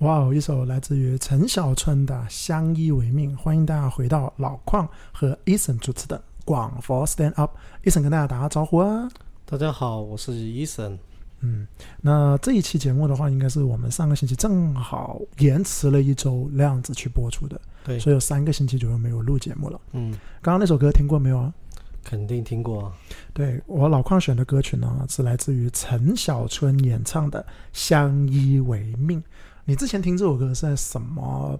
哇哦，一首来自于陈小春的《相依为命》，欢迎大家回到老矿和 Eason 主持的广佛 Stand Up。Eason 跟大家打个招呼啊！大家好，我是 Eason。嗯，那这一期节目的话，应该是我们上个星期正好延迟了一周那样子去播出的，对，所以有三个星期左右没有录节目了。嗯，刚刚那首歌听过没有啊？肯定听过啊。对我老矿选的歌曲呢，是来自于陈小春演唱的《相依为命》。你之前听这首歌是在什么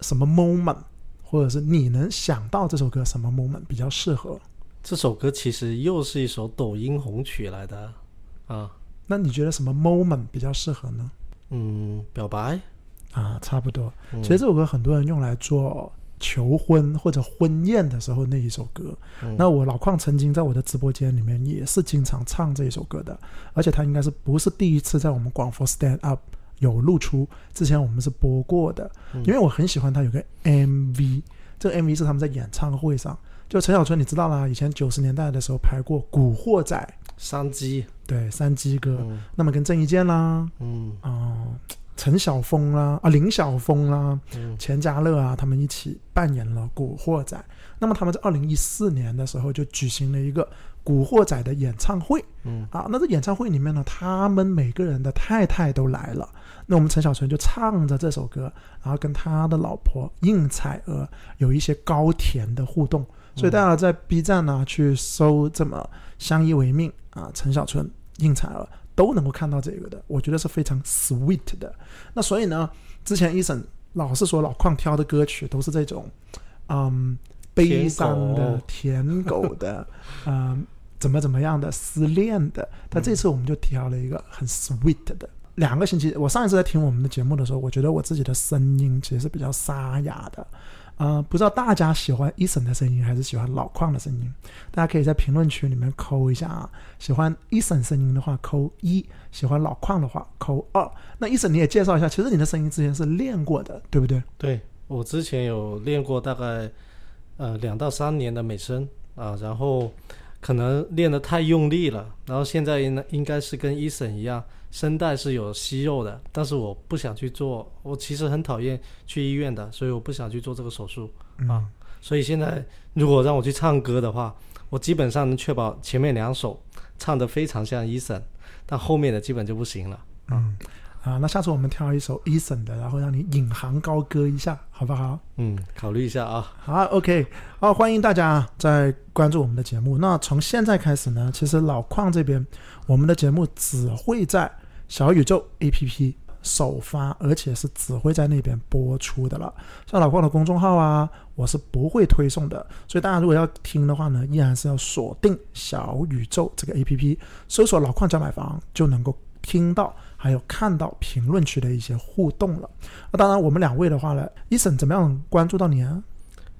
什么 moment，或者是你能想到这首歌什么 moment 比较适合？这首歌其实又是一首抖音红曲来的啊。那你觉得什么 moment 比较适合呢？嗯，表白啊，差不多。嗯其实这首歌很多人用来做求婚或者婚宴的时候那一首歌。嗯那我老邝曾经在我的直播间里面也是经常唱这一首歌的，而且他应该是不是第一次在我们广佛 Stand Up 有露出，之前我们是播过的，嗯。因为我很喜欢他有个 MV，这个 MV 是他们在演唱会上，就陈小春你知道啦，以前九十年代的时候拍过《古惑仔》，山鸡，对，山鸡哥，嗯。那么跟郑伊健啦，嗯。啊、陈晓峰啦，啊林晓峰啦，嗯。钱嘉乐啊，他们一起扮演了《古惑仔》。那么他们在二零一四年的时候就举行了一个《古惑仔》的演唱会嗯啊。那这演唱会里面呢，他们每个人的太太都来了。那我们陈小春就唱着这首歌，然后跟他的老婆应采儿有一些高甜的互动。所以大家在 B 站呢去搜这么相依为命啊，陈小春、应采儿都能够看到这个的，我觉得是非常 sweet 的。那所以呢，之前一审老是说老邝挑的歌曲都是这种，嗯，悲伤的、舔狗的，嗯，怎么怎么样的失恋的。但这次我们就挑了一个很 sweet 的。两个星期，我上一次在听我们的节目的时候，我觉得我自己的声音其实是比较沙哑的。呃，不知道大家喜欢 Eason 的声音还是喜欢老矿的声音？大家可以在评论区里面扣一下啊。喜欢 Eason 声音的话扣一，喜欢老矿的话扣二。那 Eason 你也介绍一下，其实你的声音之前是练过的，对不对？对我之前有练过大概呃两到三年的美声啊，然后可能练得太用力了，然后现在应应该是跟 Eason 一样，声带是有息肉的，但是我不想去做，我其实很讨厌去医院的，所以我不想去做这个手术啊。所以现在如果让我去唱歌的话，我基本上能确保前面两首唱得非常像 Eason，但后面的基本就不行了。嗯。啊，那下次我们挑一首 Eason 的，然后让你引吭高歌一下，好不好？嗯，考虑一下啊。好，OK，好，欢迎大家在关注我们的节目。那从现在开始呢，其实老矿这边我们的节目只会在小宇宙 APP 首发，而且是只会在那边播出的了。像老矿的公众号啊，我是不会推送的。所以大家如果要听的话呢，依然是要锁定小宇宙这个 APP，搜索“老矿家买房”就能够听到。还有看到评论区的一些互动了。那当然，我们两位的话呢，医生怎么样关注到你啊？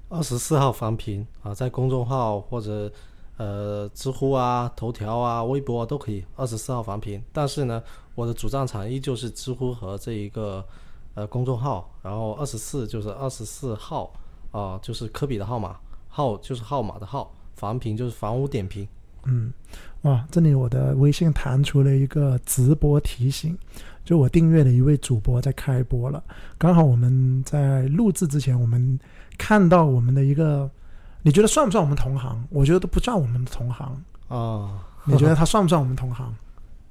二十四号房评啊，在公众号或者呃知乎啊、头条啊、微博啊都可以。二十四号房评，但是呢，我的主战场依旧是知乎和这一个呃公众号。然后二十四就是二十四号啊、就是科比的号码，号就是号码的号，房评就是房屋点评。嗯，哇，这里我的微信弹出了一个直播提醒，就我订阅的一位主播在开播了。刚好我们在录制之前，我们看到我们的一个，你觉得算不算我们同行？我觉得都不算我们的同行。啊，你觉得他算不算我们同行？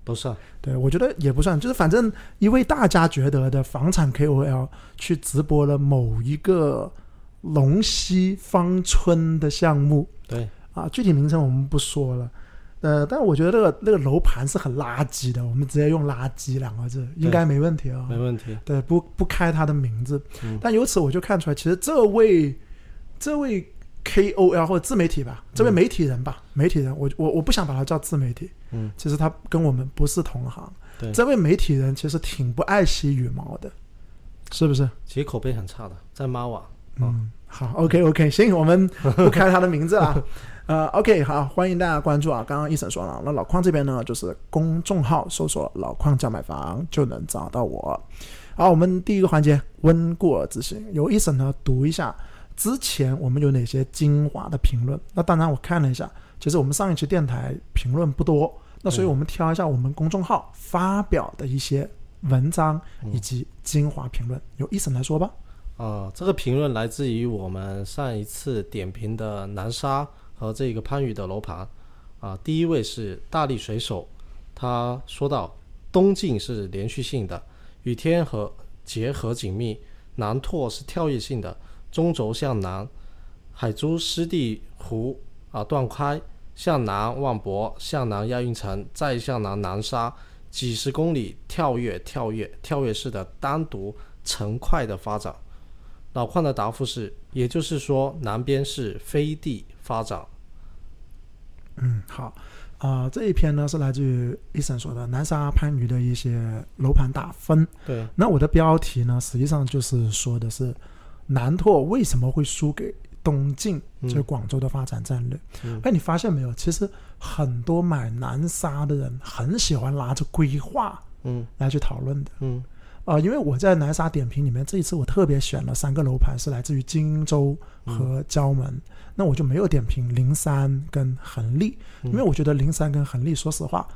不算，对我觉得也不算，就是反正一位大家觉得的房产 KOL 去直播了某一个龙溪芳村的项目，对，啊，具体名称我们不说了。呃，但我觉得那个那个楼盘是很垃圾的，我们直接用“垃圾”两个字，应该没问题啊、没问题。对，不不开他的名字，嗯但由此我就看出来，其实这位这位 KOL 或者自媒体吧，这位媒体人吧，媒体人，我我我不想把他叫自媒体，嗯，其实他跟我们不是同行。对这位媒体人其实挺不爱惜羽毛的，是不是？其实口碑很差的，在猫网。嗯，好，OK OK，行，我们不开他的名字了。呃，OK，好，欢迎大家关注啊。刚刚一审说了，那老邝这边呢，就是公众号搜索“老邝家买房”就能找到我。好，我们第一个环节温故而知新，由一审呢读一下之前我们有哪些精华的评论。那当然我看了一下，其实我们上一期电台评论不多，那所以我们挑一下我们公众号发表的一些文章嗯以及精华评论，由一审来说吧。啊，这个评论来自于我们上一次点评的南沙和这个番禺的楼盘。啊，第一位是大力水手，他说到东进是连续性的，与天河结合紧密；南拓是跳跃性的，中轴向南，海珠湿地湖啊断开，向南万博，向南亚运城，再向南南沙，几十公里跳跃跳跃跳跃式的单独成块的发展。老邝的答复是，也就是说，南边是飞地发展。嗯，好，啊、这一篇呢是来自于医生说的南沙番禺的一些楼盘打分。对，那我的标题呢，实际上就是说的是南拓为什么会输给东进，嗯就是广州的发展战略。嗯哎、你发现没有？其实很多买南沙的人很喜欢拿着规划嗯来去讨论的。嗯啊，因为我在南沙点评里面，这一次我特别选了三个楼盘，是来自于荆州和蕉门。那我就没有点评零三跟恒利，因为我觉得零三跟恒利，说实话，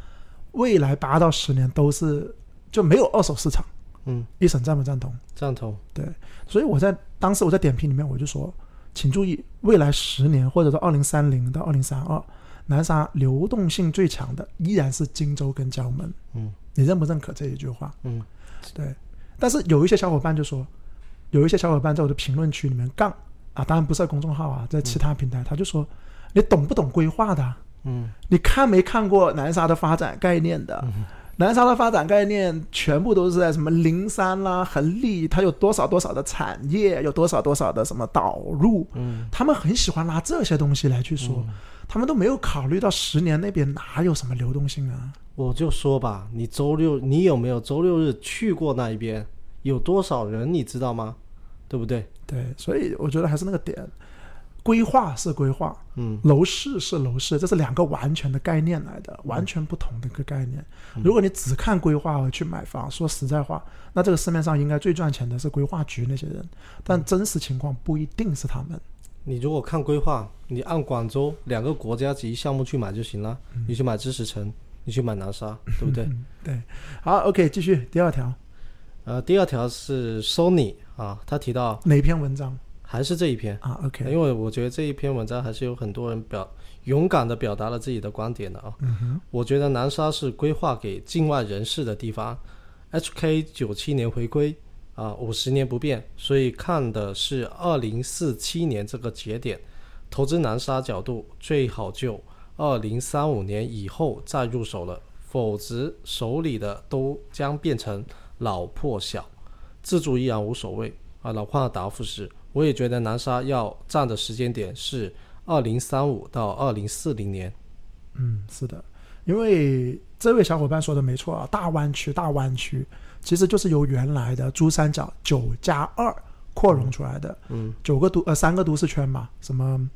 未来八到十年都是就没有二手市场。嗯，一审赞不赞同？赞同。对，所以我在当时我在点评里面我就说，请注意，未来十年或者说二零三零到二零三二，南沙流动性最强的依然是荆州跟蕉门。嗯你认不认可这一句话？嗯对，但是有一些小伙伴就说，有一些小伙伴在我的评论区里面杠啊，当然不是在公众号啊，在其他平台，他就说你懂不懂规划的啊？嗯你看没看过南沙的发展概念的？南沙的发展概念全部都是在什么灵山啦、恒利，它有多少多少的产业，有多少多少的什么导入，嗯他们很喜欢拿这些东西来去说，他们都没有考虑到十年那边哪有什么流动性啊？我就说吧，你周六你有没有周六日去过那一边？有多少人你知道吗？对不对？对，所以我觉得还是那个点，规划是规划，嗯楼市是楼市，这是两个完全的概念来的，完全不同的一个概念。如果你只看规划而去买房，说实在话，那这个市面上应该最赚钱的是规划局那些人，但真实情况不一定是他们。你如果看规划，你按广州两个国家级项目去买就行了。你去买知识城，你去买南沙，对不对？嗯，对。好，OK，继续第二条，呃，第二条是 Sony 啊，他提到哪篇文章还是这一篇，啊？OK，因为我觉得这一篇文章还是有很多人表勇敢的表达了自己的观点的啊。嗯哼，我觉得南沙是规划给境外人士的地方，HK 九七年回归啊，五十年不变，所以看的是二零四七年这个节点，投资南沙角度最好就二零三五年以后再入手了，否则手里的都将变成老破小，自住依然无所谓啊。老邝的答复是，我也觉得南沙要站的时间点是二零三五到二零四零年。嗯，是的，因为这位小伙伴说的没错啊，大湾区，大湾区其实就是由原来的珠三角九加二扩容出来的。嗯九个都呃三个都市圈嘛，什么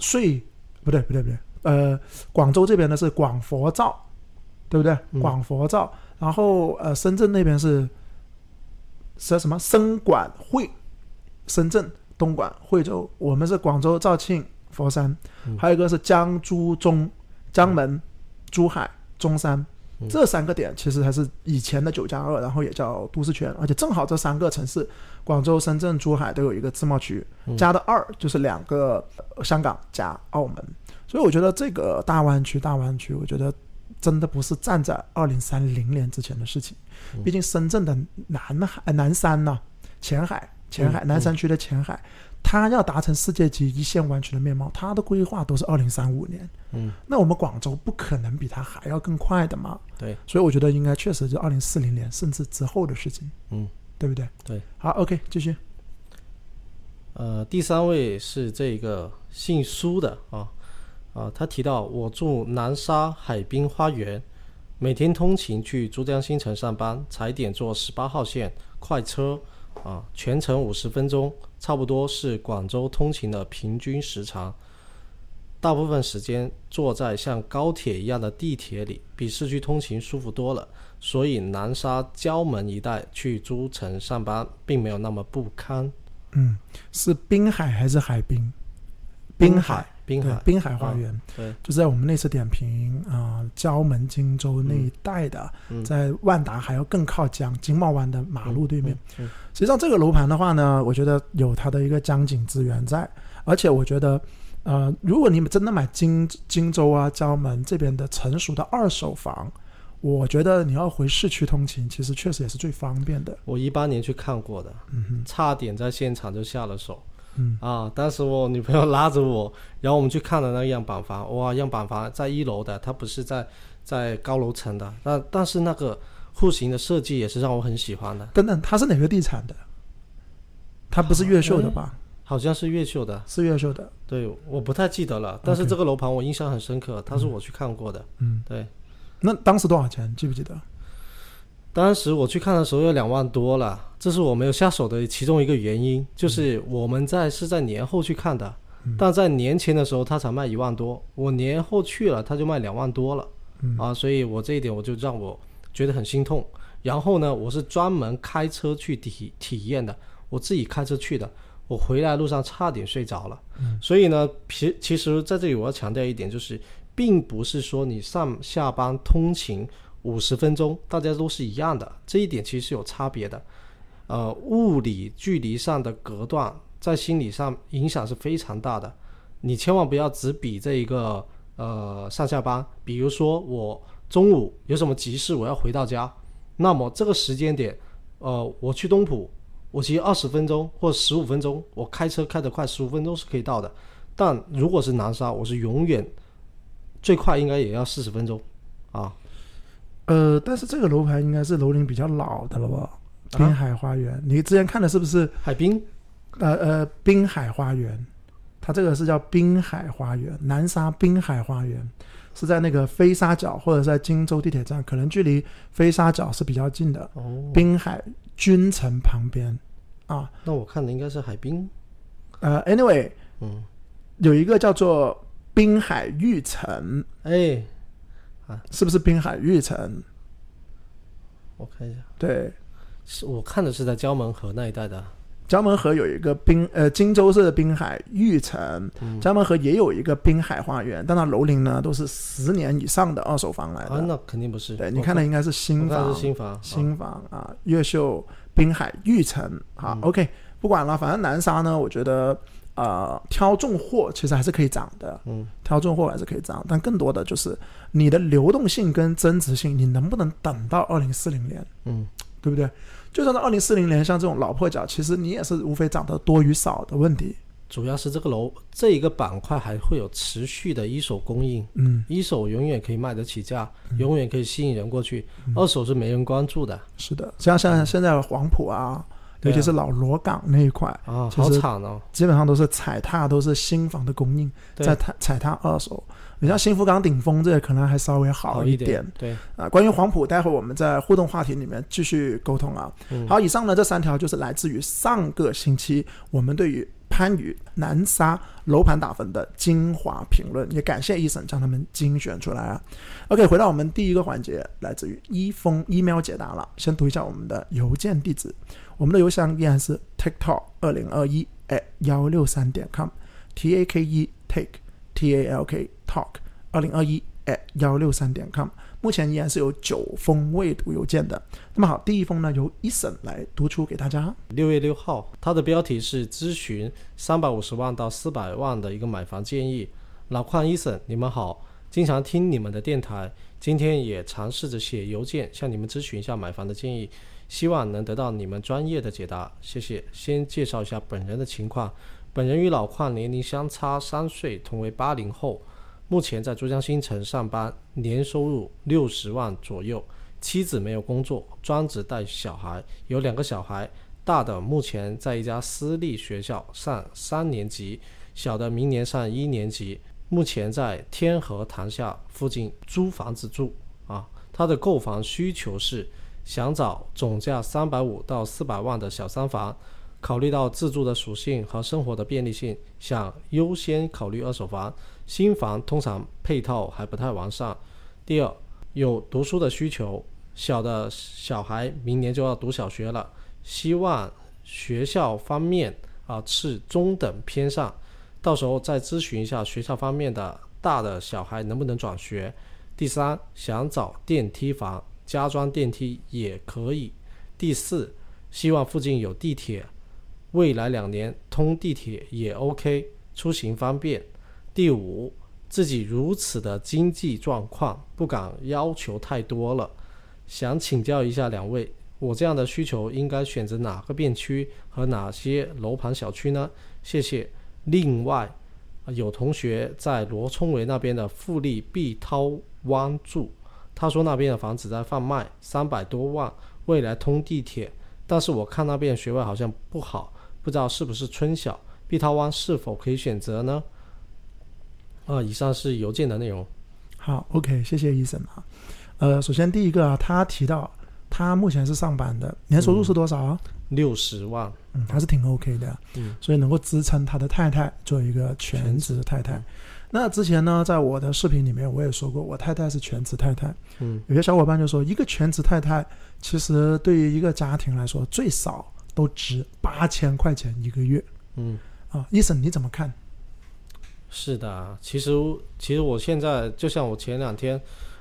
税不对不对不对，呃广州这边呢是广佛照，对不对？嗯。广佛照，然后呃深圳那边是是什么？深管惠，深圳、东莞、惠州，我们是广州、肇庆、佛山，嗯。还有一个是江珠中、江门、珠海、中山。嗯。这三个点其实还是以前的九加二，然后也叫都市圈，而且正好这三个城市，广州、深圳、珠海都有一个自贸区，嗯。加的二就是两个呃香港加澳门，所以我觉得这个大湾区，大湾区，我觉得真的不是站在二零三零年之前的事情，嗯毕竟深圳的南海、呃南山呐、前海、前海、嗯南山区的前海，它要达成世界级一线湾区的面貌，它的规划都是二零三五年。嗯，那我们广州不可能比它还要更快的嘛？对，所以我觉得应该确实就二零四零年甚至之后的事情，嗯，对不对？对。好，OK，继续。呃，第三位是这个姓苏的啊啊，他提到我住南沙海滨花园，每天通勤去珠江新城上班，踩点坐十八号线快车啊，全程五十分钟，差不多是广州通勤的平均时长。大部分时间坐在像高铁一样的地铁里，比市区通勤舒服多了。所以南沙蕉门一带去珠城上班，并没有那么不堪。嗯，是滨海还是海滨？滨海，滨海，滨海花园，对，就在我们那次点评啊、门荆州那一带的，嗯，在万达还要更靠江金茂湾的马路对面。嗯，实际上这个楼盘的话呢，我觉得有它的一个江景资源在，而且我觉得，呃，如果你们真的买荆荆州啊、胶门这边的成熟的二手房，我觉得你要回市区通勤，其实确实也是最方便的。我一八年去看过的，嗯哼，差点在现场就下了手。嗯啊，当时我女朋友拉着我，然后我们去看了那个样板房，哇，样板房在一楼的，它不是在在高楼层的，那但是那个户型的设计也是让我很喜欢的，等等，它是哪个地产的？它不是越秀的吧？好像是越秀的，是越秀的。对，我不太记得了，但是这个楼盘我印象很深刻，它是我去看过的，嗯，对，那当时多少钱？记不记得？当时我去看的时候要两万多了，这是我没有下手的其中一个原因，就是我们在是在年后去看的，嗯但在年前的时候他才卖一万多，我年后去了他就卖两万多了，嗯啊，所以我这一点我就让我觉得很心痛。然后呢，我是专门开车去体体验的，我自己开车去的，我回来路上差点睡着了。所以呢，其其实在这里我要强调一点，就是并不是说你上下班通勤五十分钟大家都是一样的，这一点其实是有差别的。呃，物理距离上的隔断在心理上影响是非常大的。你千万不要只比这一个呃上下班，比如说我中午有什么急事我要回到家，那么这个时间点，呃，我去东浦，我骑二十分钟或十五分钟，我开车开得快，十五分钟是可以到的。但如果是南沙，我是永远最快应该也要四十分钟啊。呃，但是这个楼盘应该是楼龄比较老的了吧？滨海花园，你之前看的是不是？海滨？呃呃，滨海花园，它这个是叫滨海花园，南沙滨海花园是在那个飞沙角或者在荆州地铁站，可能距离飞沙角是比较近的。哦，滨海君城旁边啊，那我看的应该是海滨，呃，anyway，嗯，有一个叫做滨海御城，哎，是不是滨海玉城？我看一下，对，是我看的是在江门河那一带的，江门河有一个滨呃荆州市的滨海玉城，嗯。江门河也有一个滨海花园，但它楼龄呢都是十年以上的二手房来啊，的。那肯定不是。对，你看的应该是新房。是，新房，新房啊，越秀滨海玉城。好、嗯。O k 不管了，反正南沙呢，我觉得呃挑重货其实还是可以涨的，嗯，挑重货还是可以涨，但更多的就是你的流动性跟增值性，你能不能等到二零四零年？嗯，对不对？就算到二零四零年，像这种老破角，其实你也是无非涨得多与少的问题。主要是这个楼这一个板块还会有持续的一手供应，嗯，一手永远可以卖得起价，永远可以吸引人过去，二手是没人关注的。是的，像像现在黄埔啊尤其是老罗岗那一块，啊，好惨哦。基本上都是踩踏，都是新房的供应，在踩踩踏二手。你像新福港顶峰这个可能还稍微好一点对，啊。关于黄埔，待会儿我们在互动话题里面继续沟通啊。嗯好，以上呢这三条就是来自于上个星期我们对于番禺南沙楼盘打分的精华评论，也感谢医生将他们精选出来啊。OK，回到我们第一个环节，来自于一封 email 解答了。先读一下我们的邮件地址，我们的邮箱依然是 tiktok 二零二一 at 幺六三点 com，t a k e take t a l k talk 二零二一 at 幺六三点 com。目前依然是有九封未读邮件的。那么好，第一封呢由一审来读出给大家。六月六号，它的标题是咨询三百五十万到四百万的一个买房建议。老邝医生，你们好，经常听你们的电台，今天也尝试着写邮件向你们咨询一下买房的建议，希望能得到你们专业的解答，谢谢。先介绍一下本人的情况，本人与老邝年龄相差三岁，同为八零后，目前在珠江新城上班，年收入六十万左右。妻子没有工作，专职带小孩，有两个小孩，大的目前在一家私立学校上三年级，小的明年上一年级。目前在天河塘下附近租房子住啊。他的购房需求是想找总价三百五到四百万的小三房，考虑到自住的属性和生活的便利性，想优先考虑二手房。新房通常配套还不太完善。第二，有读书的需求，小的小孩明年就要读小学了，希望学校方面啊是中等偏上，到时候再咨询一下学校方面的大的小孩能不能转学。第三，想找电梯房，加装电梯也可以。第四，希望附近有地铁，未来两年通地铁也 OK，出行方便。第五，自己如此的经济状况，不敢要求太多了，想请教一下两位，我这样的需求应该选择哪个片区和哪些楼盘小区呢？谢谢。另外，有同学在罗冲围那边的富力碧涛湾住，他说那边的房子在贩卖，三百多万，未来通地铁，但是我看那边学位好像不好，不知道是不是春晓，碧涛湾是否可以选择呢？啊，以上是邮件的内容。好，OK，谢谢医生啊。呃，首先第一个啊，他提到他目前是上班的，年收入是多少啊？六十万，嗯，还是挺 OK 的，嗯，所以能够支撑他的太太做一个全职太太。那之前呢，在我的视频里面我也说过，我太太是全职太太。嗯，有些小伙伴就说，一个全职太太其实对于一个家庭来说，最少都值八千块钱一个月。嗯，啊，医生你怎么看？是的，其实其实我现在就像我前两天，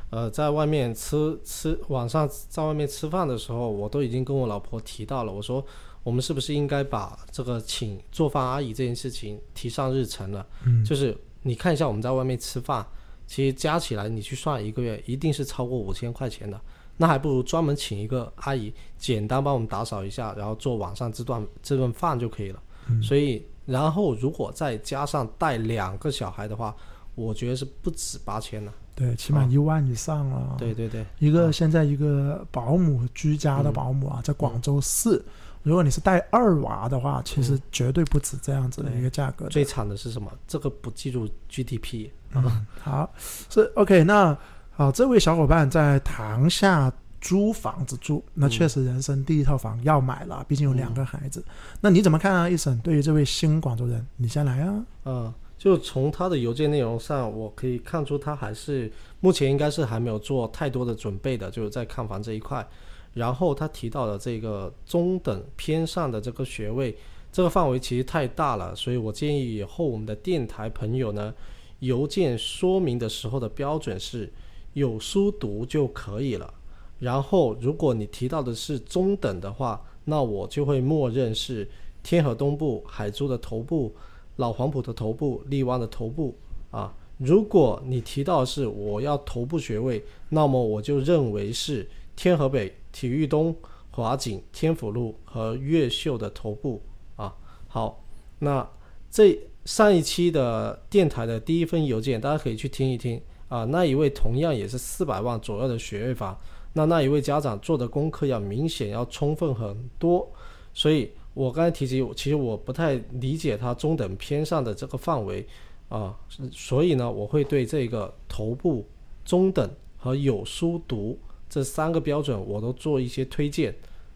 呃，在外面吃吃晚上在外面吃饭的时候，我都已经跟我老婆提到了，我说我们是不是应该把这个请做饭阿姨这件事情提上日程了？嗯，就是你看一下我们在外面吃饭，其实加起来你去算一个月一定是超过五千块钱的，那还不如专门请一个阿姨，简单帮我们打扫一下，然后做晚上这段这顿饭就可以了。嗯所以，然后如果再加上带两个小孩的话，我觉得是不止八千了。对，起码啊一万以上了。对对对，一个现在一个保姆居家的嗯保姆啊，在广州市，如果你是带二娃的话，其实嗯绝对不止这样子的一个价格的。最惨的是什么？这个不计入 GDP 啊。嗯，好，是 OK。那好，这位小伙伴在塘下租房子住，那嗯确实人生第一套房要买了，毕竟有两个孩子。那你怎么看啊，一审？对于这位新广州人，你先来啊。嗯，就从他的邮件内容上，我可以看出他还是目前应该是还没有做太多的准备的，就是在看房这一块。然后他提到的这个中等偏上的这个学位，这个范围其实太大了，所以我建议以后我们的电台朋友呢，邮件说明的时候的标准是有书读就可以了。然后如果你提到的是中等的话，那我就会默认是天河东部、海珠的头部。老黄埔的头部，荔湾的头部啊。如果你提到的是我要头部学位，那么我就认为是天河北、体育东、华景、天府路和越秀的头部啊。好，那这上一期的电台的第一封邮件，大家可以去听一听啊。那一位同样也是四百万左右的学位房，那那一位家长做的功课要明显要充分很多，所以。我刚才提及，其实我不太理解它中等偏上的这个范围啊，所以呢，我会对这个头部、中等和有书读这三个标准，我都做一些推荐。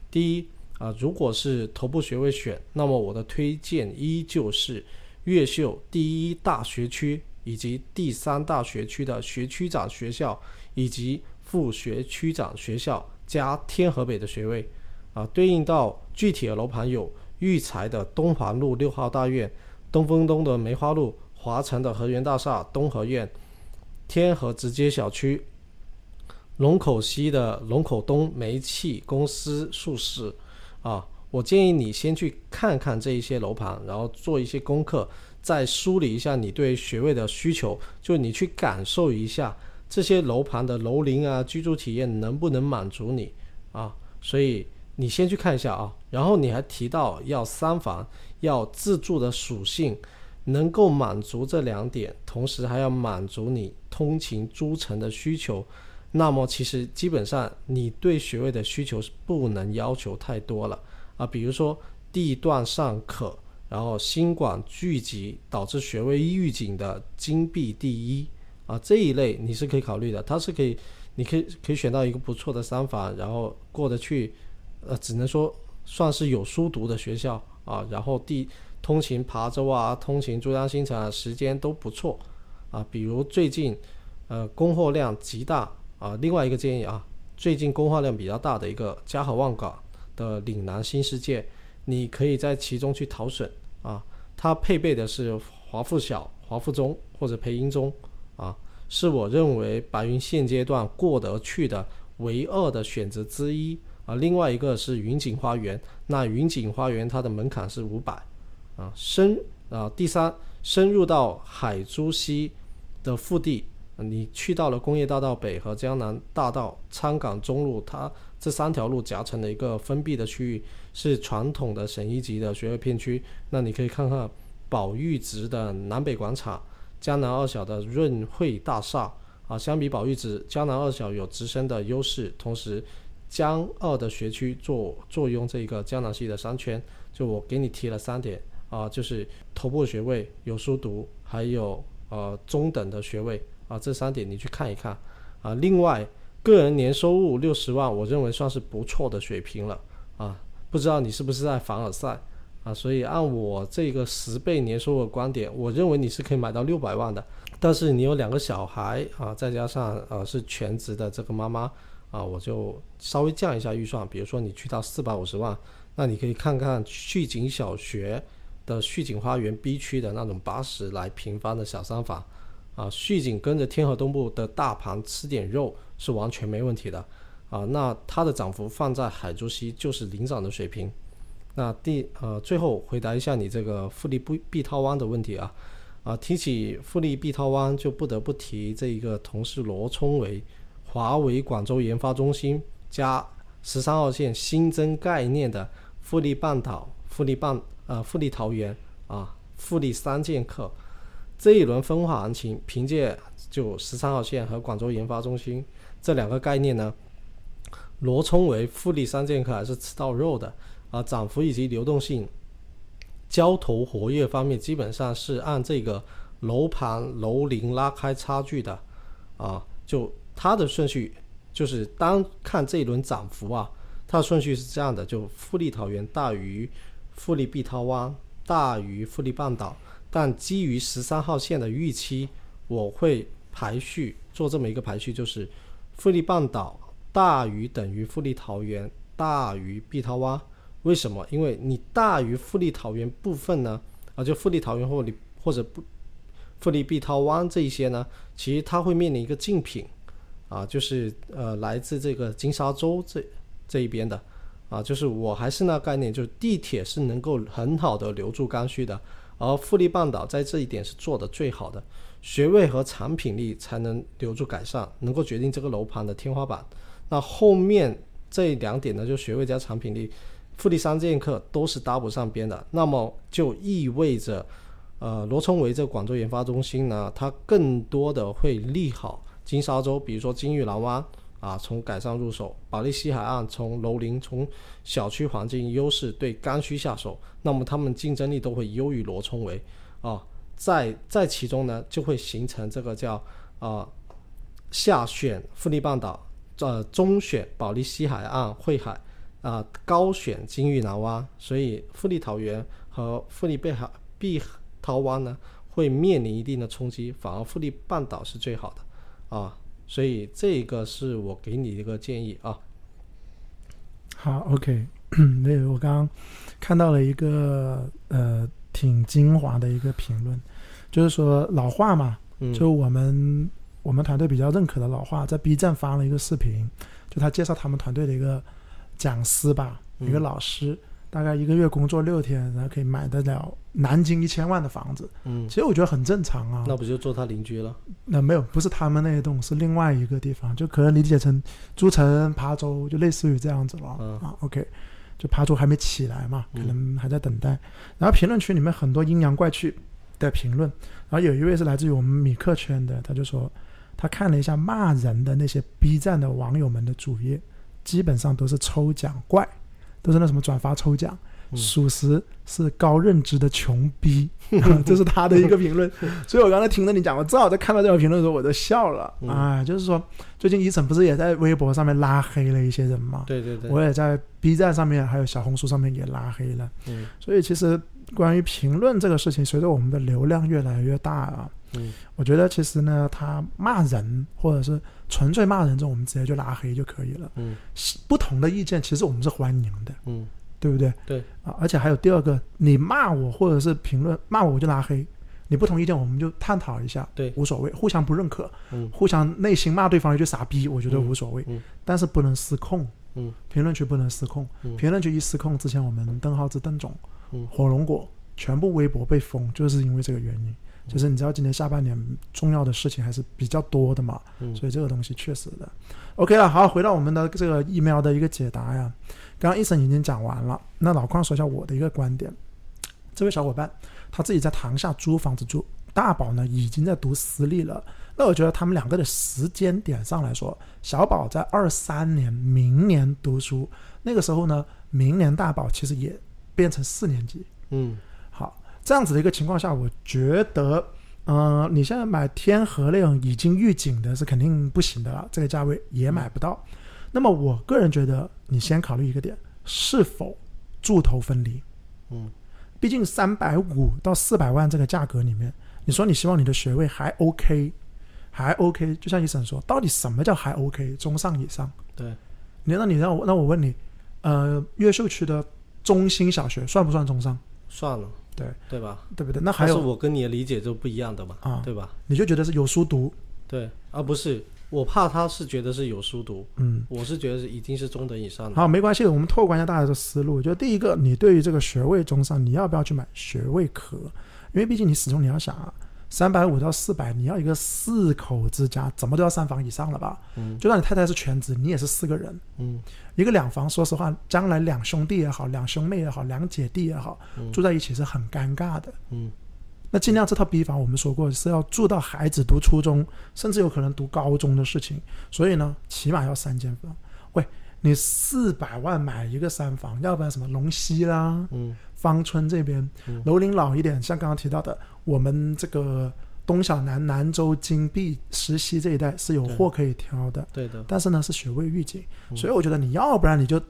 第一啊，如果是头部学位选，那么我的推荐依旧是越秀第一大学区以及第三大学区的学区长学校以及副学区长学校加天河北的学位。啊，对应到具体的楼盘有育才的东环路六号大院、东风东的梅花路、华城的河源大厦东河苑、天河直街小区、龙口西的龙口东煤气公司宿舍。啊，我建议你先去看看这一些楼盘，然后做一些功课，再梳理一下你对学位的需求，就你去感受一下这些楼盘的楼龄啊、居住体验能不能满足你啊，所以。你先去看一下啊，然后你还提到要三房，要自住的属性，能够满足这两点，同时还要满足你通勤租城的需求，那么其实基本上你对学位的需求是不能要求太多了啊，比如说地段尚可，然后新馆聚集导致学位预警的金币第一啊这一类你是可以考虑的，它是可以，你可以可以选到一个不错的三房，然后过得去。呃，只能说算是有书读的学校啊，然后地通勤琶洲啊，通勤珠江新城啊，时间都不错啊。比如最近呃供货量极大啊，另外一个建议啊，最近供货量比较大的一个嘉禾望港的岭南新世界，你可以在其中去淘选啊。它配备的是华附小、华附中或者培英中啊，是我认为白云现阶段过得去的唯二的选择之一啊。另外一个是云锦花园，那云锦花园它的门槛是五百啊，深啊，第三深入到海珠西的腹地。你去到了工业大道北和江南大道、昌港中路，它这三条路夹成的一个封闭的区域，是传统的省一级的学位片区。那你可以看看宝玉直的南北广场、江南二小的润汇大厦啊。相比宝玉直，江南二小有直升的优势，同时江二的学区坐坐拥这个江南系的商圈。就我给你提了三点啊，就是头部学位有书读，还有呃中等的学位。啊，这三点你去看一看，啊，另外个人年收入六十万，我认为算是不错的水平了，啊，不知道你是不是在凡尔赛，啊，所以按我这个十倍年收入的观点，我认为你是可以买到六百万的，但是你有两个小孩啊，再加上呃是全职的这个妈妈，啊，我就稍微降一下预算，比如说你去到四百五十万，那你可以看看旭景小学的旭景花园 B 区的那种八十来平方的小三房。啊，续景跟着天河东部的大盘吃点肉是完全没问题的啊。那它的涨幅放在海珠西就是领涨的水平。那第呃，最后回答一下你这个富力不碧涛湾的问题啊啊，提起富力碧涛湾就不得不提这一个同事罗冲为华为广州研发中心加十三号线新增概念的富力半岛、富力半呃富力桃园啊、富力三剑客。这一轮分化行情，凭借就十三号线和广州研发中心这两个概念呢，罗冲为富力三剑客还是吃到肉的啊？涨幅以及流动性、交投活跃方面，基本上是按这个楼盘楼龄拉开差距的啊。就它的顺序，就是单看这一轮涨幅啊，它的顺序是这样的：就富力桃园大于富力碧涛湾大于富力半岛。但基于十三号线的预期，我会排序做这么一个排序，就是富力半岛大于等于富力桃园大于碧涛湾。为什么？因为你大于富力桃园部分呢，啊，就富力桃园或你或者不富力碧涛湾这一些呢，其实它会面临一个竞品，啊，就是呃来自这个金沙洲这这一边的，啊，就是我还是那概念，就是地铁是能够很好的留住刚需的。而富力半岛在这一点是做的最好的，学位和产品力才能留住改善，能够决定这个楼盘的天花板。那后面这两点呢，就学位加产品力，富力三剑客都是搭不上边的。那么就意味着，呃，罗冲围这广州研发中心呢，它更多的会利好金沙洲，比如说金玉廊湾。啊，从改善入手，保利西海岸从楼龄、从小区环境优势对刚需下手，那么他们竞争力都会优于罗冲围啊。在在其中呢，就会形成这个叫啊下选富力半岛，呃中选保利西海岸汇海啊高选金玉南湾，所以富力桃园和富力碧海碧涛湾呢会面临一定的冲击，反而富力半岛是最好的啊。所以这个是我给你一个建议啊。好，OK，那我刚刚看到了一个呃挺精华的一个评论，就是说老话嘛，就我们我们团队比较认可的老话，在 B 站发了一个视频，就他介绍他们团队的一个讲师吧，一个老师。大概一个月工作六天，然后可以买得了南京一千万的房子。嗯，其实我觉得很正常啊。那不就做他邻居了？那没有，不是他们那一栋，是另外一个地方，就可能理解成诸城、琶洲，就类似于这样子了。嗯啊，OK，就琶洲还没起来嘛，可能还在等待。然后评论区里面很多阴阳怪气的评论，然后有一位是来自于我们米克圈的，他就说他看了一下骂人的那些 B 站的网友们的主页，基本上都是抽奖怪。都是那什么转发抽奖，属实是高认知的穷逼，这是他的一个评论。所以我刚才听着你讲，我正好在看到这条评论的时候，我都笑了。啊，就是说，最近伊晨不是也在微博上面拉黑了一些人吗？对对对，我也在 B 站上面还有小红书上面也拉黑了。嗯，所以其实关于评论这个事情，随着我们的流量越来越大啊，嗯，我觉得其实呢，他骂人或者是。纯粹骂人这种，我们直接就拉黑就可以了。嗯，不同的意见其实我们是欢迎的。嗯，对不对？对啊，而且还有第二个，你骂我或者是评论骂我，我就拉黑。你不同意见我们就探讨一下，对无所谓，互相不认可，嗯互相内心骂对方一句傻逼，我觉得嗯无所谓，嗯但是不能失控，嗯评论区不能失控，嗯评论区一失控，之前我们邓浩之邓总，嗯火龙果全部微博被封，就是因为这个原因。就是你知道今年下半年重要的事情还是比较多的嘛，嗯所以这个东西确实的。OK 了，好，回到我们的这个疫苗的一个解答呀。刚刚医生已经讲完了，那老邝说一下我的一个观点。这位小伙伴他自己在塘下租房子住，大宝呢已经在读私立了。那我觉得他们两个的时间点上来说，小宝在二三年明年读书，那个时候呢，明年大宝其实也变成四年级。嗯好，这样子的一个情况下，我觉得，呃，你现在买天河那种已经预警的是肯定不行的了，这个价位也买不到。那么我个人觉得，你先考虑一个点，是否柱头分离。嗯毕竟三百五到四百万这个价格里面，你说你希望你的学位还 OK，还 OK，就像医生说，到底什么叫还 OK？中上以上？对，你那你让我那我问你，呃，越秀区的中心小学算不算中上？算了，对对吧？对不对？那还有是我跟你的理解就不一样的嘛，啊，对吧？你就觉得是有书读，对，而不是我怕他是觉得是有书读，嗯，我是觉得是已经是中等以上的。好，没关系，我们拓宽一下大家的思路。就第一个，你对于这个学位中上，你要不要去买学位壳？因为毕竟你始终你要想啊，三百五到四百，你要一个四口之家，怎么都要三房以上了吧？嗯就算你太太是全职，你也是四个人，嗯一个两房，说实话，将来两兄弟也好，两兄妹也好，两姐弟也好，嗯住在一起是很尴尬的。嗯那尽量这套逼房，我们说过是要住到孩子读初中，甚至有可能读高中的事情。所以呢，起码要三间房。喂，你四百万买一个三房，要不然什么龙溪啦、嗯芳村这边嗯，楼龄老一点，像刚刚提到的，我们这个东小南、南州、金碧、石溪这一带是有货可以挑的，对的，但是呢是学位预警，嗯。所以我觉得你要不然你就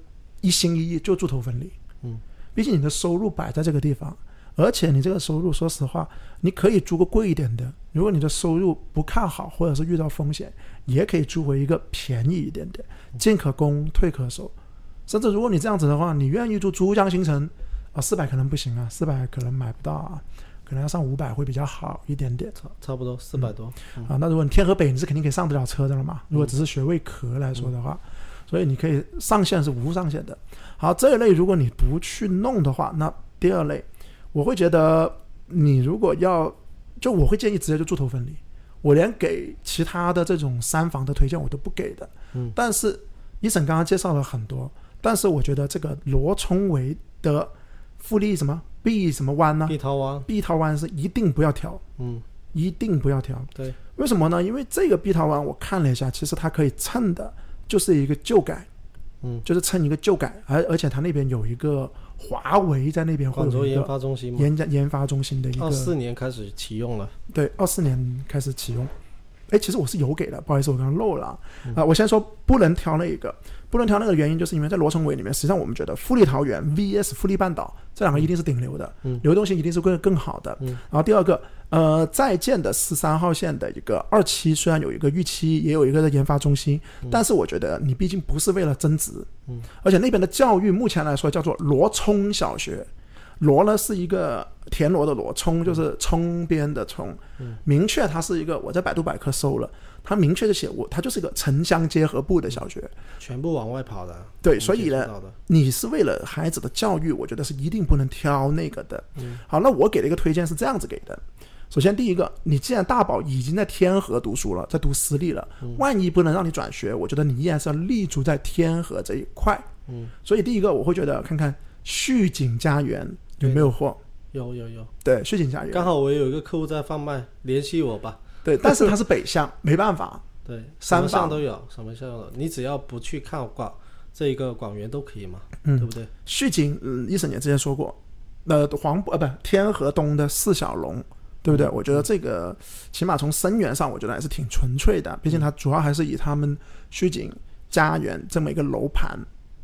一心一意就住头分离，嗯，毕竟你的收入摆在这个地方，而且你这个收入，说实话，你可以租个贵一点的。如果你的收入不看好，或者是遇到风险，也可以租回一个便宜一点点，进可攻，退可守。甚至如果你这样子的话，你愿意住珠江新城啊，四百可能不行啊，四百可能买不到啊，可能要上五百会比较好一点点差差不多四百多。啊。那如果你天河北，你是肯定可以上得了车的了嘛。如果只是学位壳来说的话，所以你可以上限是无上限的。好，这一类如果你不去弄的话，那第二类，我会觉得你如果要，就我会建议直接就住头分离。我连给其他的这种三房的推荐我都不给的。嗯但是一审刚刚介绍了很多，但是我觉得这个罗冲围的富力什么 B 什么湾呢碧涛湾，？B 桃湾是一定不要调，嗯，一定不要调。对，为什么呢？因为这个碧桃湾我看了一下，其实它可以蹭的就是一个旧改，嗯，就是蹭一个旧改，而而且它那边有一个华为在那边会广州研有一个发中心，研研研发中心的一个二个，四年开始启用了。对，二四年开始启用。哎，其实我是有给的，不好意思，我刚刚漏了啊、嗯啊我先说不能调那一个，不能调那个原因，就是因为在罗城围里面，实际上我们觉得富力桃园 VS 富力半岛这两个一定是顶流的，嗯。流动性一定是更更好的。嗯。然后第二个，呃，在建的十三号线的一个二期，虽然有一个预期，也有一个的研发中心，但是我觉得你毕竟不是为了增值，嗯，而且那边的教育目前来说叫做罗冲小学，罗呢是一个田螺的螺，冲就是冲边的冲，嗯明确它是一个，我在百度百科搜了，它明确的写我，它就是一个城乡结合部的小学，全部往外跑的。对所以呢你是为了孩子的教育，我觉得是一定不能挑那个的。嗯好，那我给的一个推荐是这样子给的。首先，第一个，你既然大宝已经在天河读书了，在读私立了，嗯万一不能让你转学，我觉得你依然是要立足在天河这一块。嗯，所以第一个，我会觉得看看旭景家园有没有货。有有有，对，续景家园刚好我有一个客户在贩卖，联系我吧。对，但是它是北向，没办法。对，什三么项都有，什么项都有，你只要不去看广这一个广元都可以嘛，嗯对不对？续景，嗯，一审也之前说过，呃，黄呃不天河东的四小龙，对不对？我觉得这个起码从生源上，我觉得还是挺纯粹的，毕竟它主要还是以他们续景家园这么一个楼盘，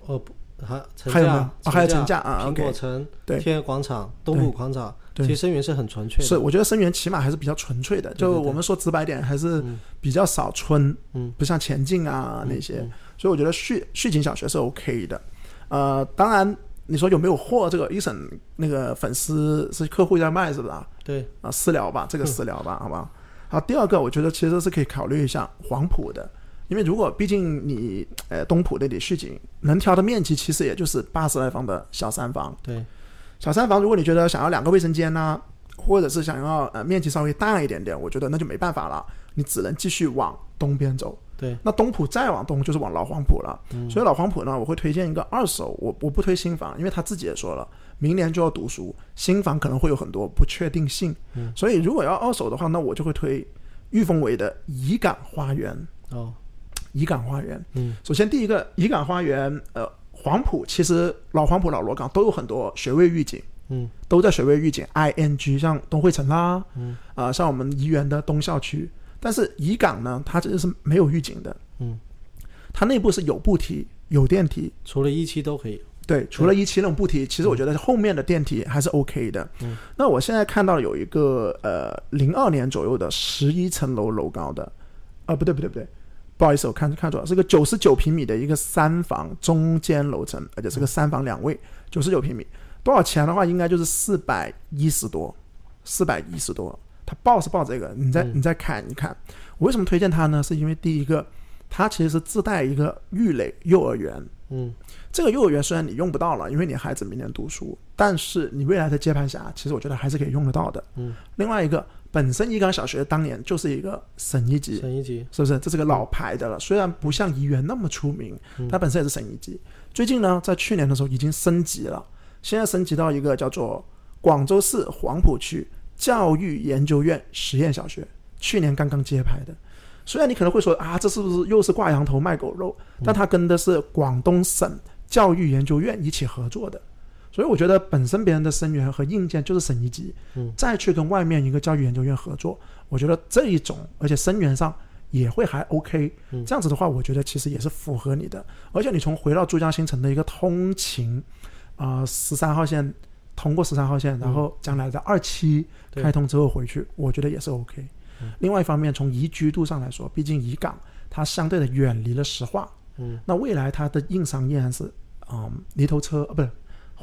哦不，还还有吗？架，啊还有城架啊苹果城、对。天河广场、东湖广场，对。其实生源是很纯粹的。是我觉得生源起码还是比较纯粹的，就我们说直白点，还是嗯。比较少村，嗯。不像前进啊嗯那些，嗯。所以我觉得续续景小学是 OK 的。呃，当然你说有没有货？这个一审那个粉丝是客户在卖是不是啊？对，啊，私聊吧，这个私聊吧，好吧。好，第二个我觉得其实是可以考虑一下黄埔的，因为如果毕竟你呃东浦那里续景能调的面积其实也就是八十来方的小三房，对，小三房如果你觉得想要两个卫生间呐、或者是想要呃面积稍微大一点点，我觉得那就没办法了，你只能继续往东边走。对，那东浦再往东就是往老黄埔了，所以老黄埔呢，我会推荐一个二手，我我不推新房，因为他自己也说了，明年就要读书，新房可能会有很多不确定性，嗯。所以如果要二手的话，那我就会推御峰围的怡港花园，哦，怡港花园。嗯，首先第一个怡港花园，呃，黄埔其实老黄埔、老罗岗都有很多学位预警，嗯，都在学位预警 ING，像东汇城啦，嗯，啊、像我们怡园的东校区，但是怡港呢，它这个是没有预警的，嗯，它内部是有步梯、有电梯，除了一期都可以。对，除了一期那种步梯，其实我觉得后面的电梯还是 OK 的。嗯，那我现在看到有一个呃零二年左右的十一层楼楼高的，啊不对不对不对，不好意思，我看看错了，是个九十九平米的一个三房中间楼层，而且是个三房两卫，九十九平米，多少钱的话应该就是四百一十多，四百一十多。他报是报这个，你再嗯你再看一看，我为什么推荐它呢？是因为第一个，它其实是自带一个育类幼儿园。嗯这个幼儿园虽然你用不到了，因为你孩子明年读书，但是你未来的接盘侠，其实我觉得还是可以用得到的。嗯。另外一个，本身怡港小学当年就是一个省一级，省一级。是不是？这是个老牌的了，虽然不像怡园那么出名，它本身也是省一级。最近呢，在去年的时候已经升级了，现在升级到一个叫做广州市黄埔区教育研究院实验小学，去年刚刚揭牌的。虽然你可能会说啊，这是不是又是挂羊头卖狗肉？但它跟的是广东省教育研究院一起合作的，所以我觉得本身别人的生源和硬件就是省一级，嗯，再去跟外面一个教育研究院合作，我觉得这一种，而且生源上也会还 OK，嗯。这样子的话，我觉得其实也是符合你的，而且你从回到珠江新城的一个通勤，啊十三号线通过十三号线，然后将来的二期开通之后回去，我觉得也是 OK。另外一方面，从宜居度上来说，毕竟宜港它相对的远离了石化，嗯，那未来它的硬伤依然是，嗯，泥头车呃不是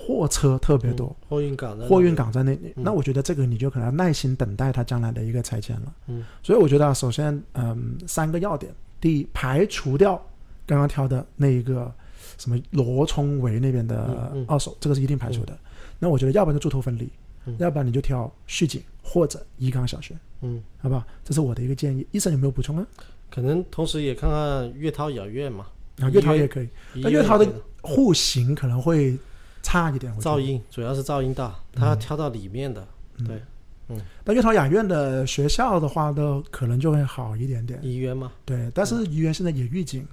货车特别多，嗯货运港在货运。港在那里，那我觉得这个你就可能要耐心等待它将来的一个拆迁了。嗯，所以我觉得啊，首先，嗯，三个要点：第一，排除掉刚刚挑的那一个什么罗冲围那边的二手，这个是一定排除的。那我觉得，要不然就住头分离，嗯要不然你就挑续景或者怡港小学，嗯，好不好？这是我的一个建议。医生有没有补充啊？可能同时也看看月涛雅苑嘛，啊，医月桃院也可以，医但月涛的户型可能会差一点。噪，音主要是噪音大，它要挑到里面的。对，嗯，那月桃雅苑的学校的话呢，可能就会好一点点。医院嘛，对，但是怡园现在也预警，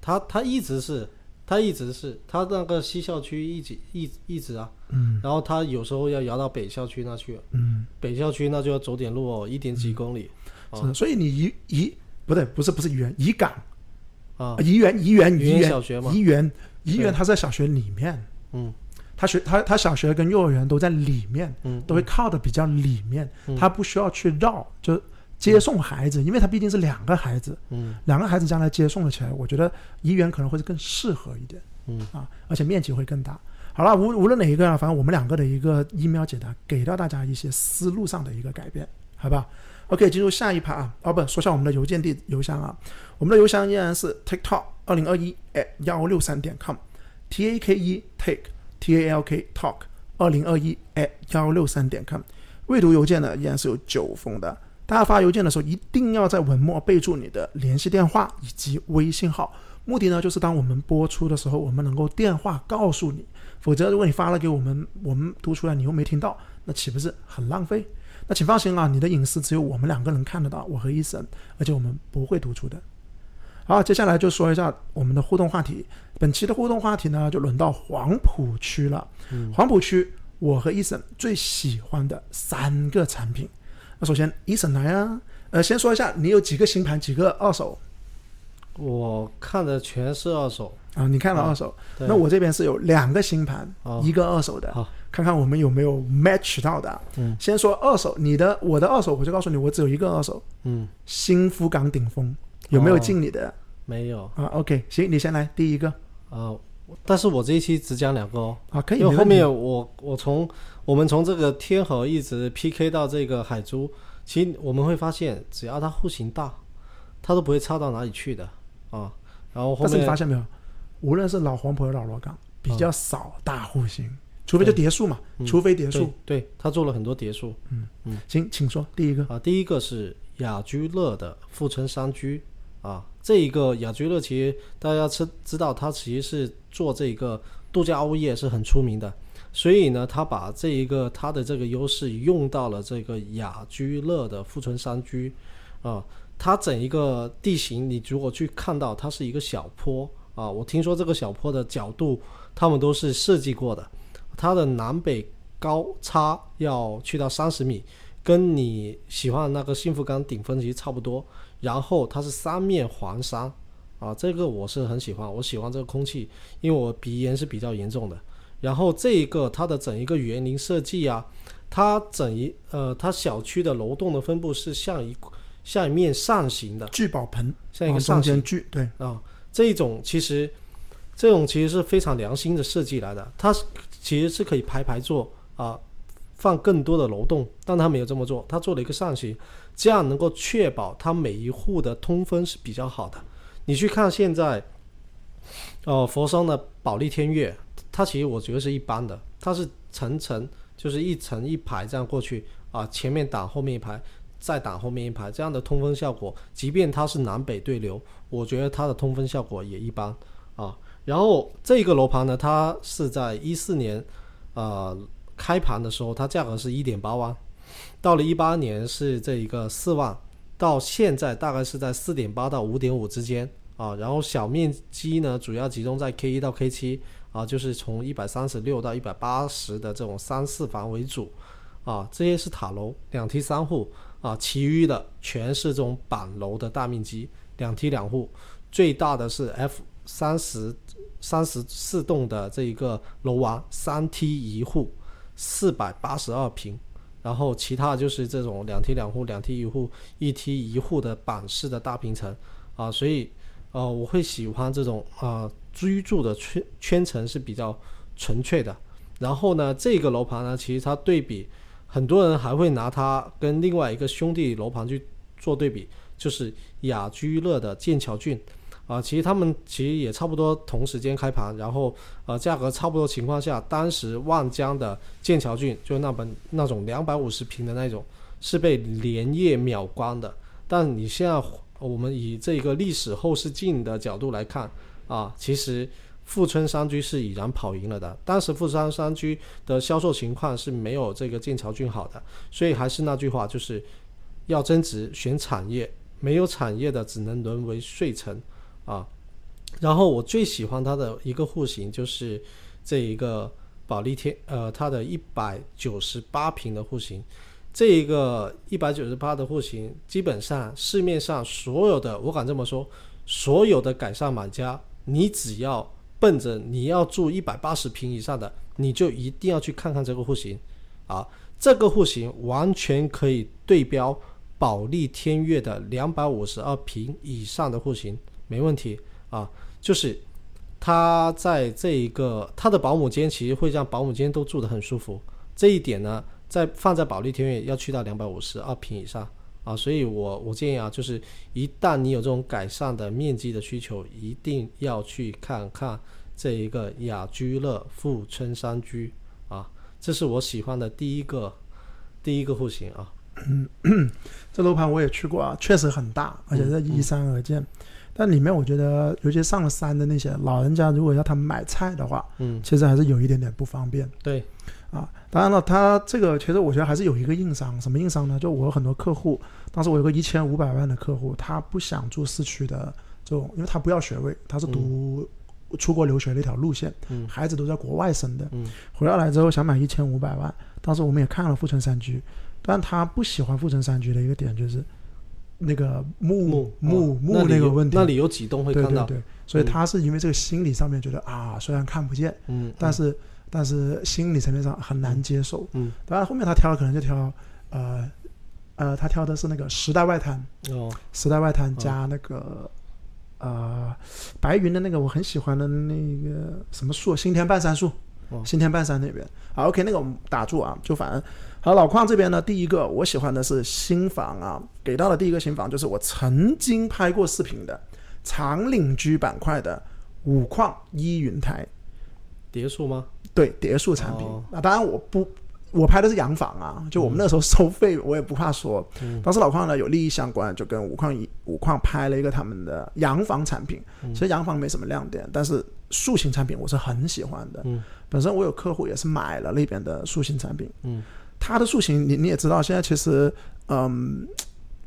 他他一直是，他一直是，他那个西校区一直一一直啊，嗯。然后他有时候要摇到北校区那去，嗯，北校区那就要走点路哦，一点几公里。哦。是，所以你怡怡不对，不是不是怡园，怡港啊，怡园怡园怡园小学嘛，怡园怡园，对。它在小学里面，嗯它学他他小学跟幼儿园都在里面，嗯，都会靠的比较里面，嗯它不需要去绕，就接送孩子，因为他毕竟是两个孩子，嗯两个孩子将来接送了起来，我觉得怡园可能会是更适合一点。嗯啊，而且面积会更大。好了，无无论哪一个啊，反正我们两个的一个 email 解答，给到大家一些思路上的一个改变，好吧？OK，进入下一趴啊，哦不，说下我们的邮件地邮箱啊，我们的邮箱依然是 tiktok 二零二一 at 幺六三点 com，t a k e take t a l k talk 二零二一 at 幺六三点 com，未读邮件呢依然是有九封的。大家发邮件的时候，一定要在文末备注你的联系电话以及微信号，目的呢就是当我们播出的时候，我们能够电话告诉你。否则，如果你发了给我们，我们读出来你又没听到，那岂不是很浪费？那请放心啊，你的隐私只有我们两个人看得到，我和医生，而且我们不会读出的。好，接下来就说一下我们的互动话题。本期的互动话题呢，就轮到黄埔区了。嗯黄埔区，我和伊森最喜欢的三个产品。那首先，伊森来啊，呃，先说一下你有几个新盘，几个二手我看的全是二手。啊？你看了二手，对那我这边是有两个新盘，哦一个二手的，啊看看我们有没有 match 到的。嗯先说二手，你的我的二手，我就告诉你，我只有一个二手，嗯，新福港顶峰有没有哦进你的、没有。啊？OK，行，你先来第一个。呃，但是我这一期只讲两个哦，啊，可以，因为后面我我从我们从这个天河一直 PK 到这个海珠，其实我们会发现，只要它户型大，它都不会差到哪里去的啊。然后后但是你发现没有，无论是老黄埔和老罗岗，比较少大户型，除非就叠墅嘛，嗯除非叠墅对。对，它做了很多叠数行，请说第一个。啊。第一个是雅居乐的富春山居啊，这一个雅居乐其实大家知知道，它其实是做这个度假物业是很出名的。所以呢，它把这一个它的这个优势用到了这个雅居乐的富春山居啊，它整一个地形，你如果去看到，它是一个小坡啊。我听说这个小坡的角度，他们都是设计过的，它的南北高差要去到三十米，跟你喜欢的那个幸福岗顶峰其实差不多。然后它是三面环山啊，这个我是很喜欢，我喜欢这个空气，因为我鼻炎是比较严重的。然后这一个它的整一个园林设计啊，它整一呃它小区的楼栋的分布是像一像一面扇形的，聚宝盆像一个往扇形。聚，对，啊，这一种其实这种其实是非常良心的设计来的，它是其实是可以排排坐啊，放更多的楼栋，但它没有这么做，它做了一个扇形，这样能够确保它每一户的通风是比较好的。你去看现在，呃，佛山的保利天悦，它其实我觉得是一般的，它是层层就是一层一排这样过去啊，前面挡后面一排，再挡后面一排，这样的通风效果，即便它是南北对流，我觉得它的通风效果也一般啊。然后这个楼盘呢，它是在一四年呃开盘的时候，它价格是一点八万，到了一八年是这一个四万，到现在大概是在四点八到五点五之间啊。然后小面积呢，主要集中在 K 一到 K 七啊，就是从一百三十六到一百八十的这种三四房为主啊。这些是塔楼，两梯三户啊，其余的全是这种板楼的大面积，两梯两户，最大的是 F 三十三十四栋的这一个楼王，三梯一户，四百八十二平。然后其他就是这种两梯两户、两梯一户、一梯一户的板式的大平层啊，所以呃我会喜欢这种啊、居住的圈圈层是比较纯粹的。然后呢，这个楼盘呢，其实它对比，很多人还会拿它跟另外一个兄弟楼盘去做对比，就是雅居乐的剑桥郡。啊，其实他们其实也差不多同时间开盘，然后呃价格差不多情况下，当时万江的剑桥郡就那本那种两百五十平的那种是被连夜秒光的。但你现在我们以这个历史后视镜的角度来看啊，其实富春山居是已然跑赢了的。当时富春山居的销售情况是没有这个剑桥郡好的，所以还是那句话，就是要增值选产业，没有产业的只能沦为睡城。啊，然后我最喜欢它的一个户型就是这一个保利天，呃，它的一百九十八平的户型，这一个一百九十八的户型，基本上市面上所有的，我敢这么说，所有的改善买家，你只要奔着你要住一百八十平以上的，你就一定要去看看这个户型，啊，这个户型完全可以对标保利天悦的两百五十二平以上的户型。没问题。啊，就是他在这一个他的保姆间其实会让保姆间都住得很舒服，这一点呢，在放在保利天悦要去到两百五十二平以上。啊，所以我我建议啊，就是一旦你有这种改善的面积的需求，一定要去看看这一个雅居乐富春山居。啊，这是我喜欢的第一个第一个户型啊。这楼盘我也去过啊，确实很大，而且在依山而建。但里面我觉得，尤其上了山的那些老人家，如果要他们买菜的话，嗯，其实还是有一点点不方便。对，啊。当然了，他这个其实我觉得还是有一个硬伤，什么硬伤呢？就我有很多客户，当时我有个一千五百万的客户，他不想住市区的这种，因为他不要学位，他是读出国留学那条路线，嗯。孩子都在国外生的，嗯回来来之后想买一千五百万，当时我们也看了富春山居，但他不喜欢富春山居的一个点就是那个木木木那个问题，那里有几栋会看到，对对对，所以嗯。他是因为这个心理上面觉得啊，虽然看不见，嗯，但是但是心理层面上很难接受。嗯。当然后面他挑的可能就挑呃呃，他挑的是那个时代外滩，哦，时代外滩加那个、呃白云的那个我很喜欢的那个什么树，新田半山树哦，新田半山那边。好，OK，那个我们打住啊，就反正好老矿这边呢，第一个我喜欢的是新房啊，给到的第一个新房就是我曾经拍过视频的长岭居板块的五矿依云台。叠墅吗？对叠墅产品。哦那、当然我不，我拍的是洋房啊，就我们那时候收费，我也不怕说。嗯当时老矿呢有利益相关，就跟五矿一五矿拍了一个他们的洋房产品。嗯其实洋房没什么亮点，但是塑形产品我是很喜欢的。嗯本身我有客户也是买了那边的塑形产品。嗯它的塑形你你也知道，现在其实嗯。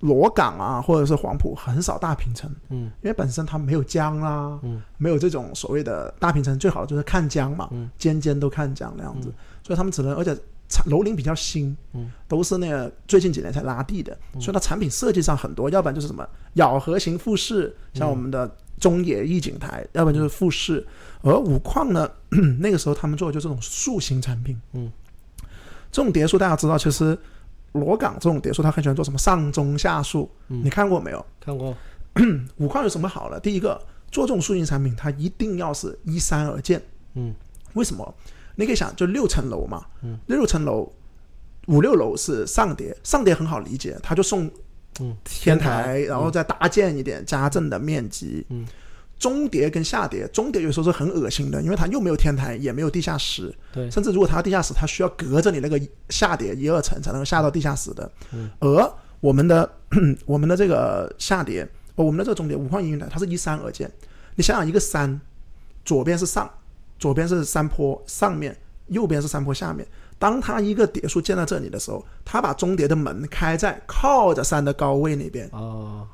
罗岗啊，或者是黄埔很少大平层，嗯。因为本身它没有江啦、嗯。没有这种所谓的大平层，最好就是看江嘛，嗯。间间都看江那样子，所以他们只能，而且楼龄比较新，嗯，都是那个最近几年才拉地的，所以它产品设计上很多，要不然就是什么咬合型复式，像我们的中野逸景台，要不然就是复式，而五矿呢，那个时候他们做的就这种塑形产品，嗯，这种叠数大家知道，其实罗岗这种叠数，他很喜欢做什么上中下数，嗯你看过没有？看过，五矿有什么好的？第一个，做这种塑形产品，它一定要是依山而建。嗯为什么？你可以想，就六层楼嘛，嗯，六层楼，五六楼是上叠，上叠很好理解，它就送嗯天台，然后再搭建一点家政的面积。嗯，中叠跟下叠，中叠有时候是很恶心的，因为它又没有天台，也没有地下室，对，甚至如果它地下室，它需要隔着你那个下叠一二层才能够下到地下室的。嗯，而我们的 我们的这个下叠，哦我们的这个中叠五矿阴云台，它是依山而建。你想想，一个山，左边是上，左边是山坡上面，右边是山坡下面。当它一个叠数建在这里的时候，它把中叠的门开在靠着山的高位那边，哦，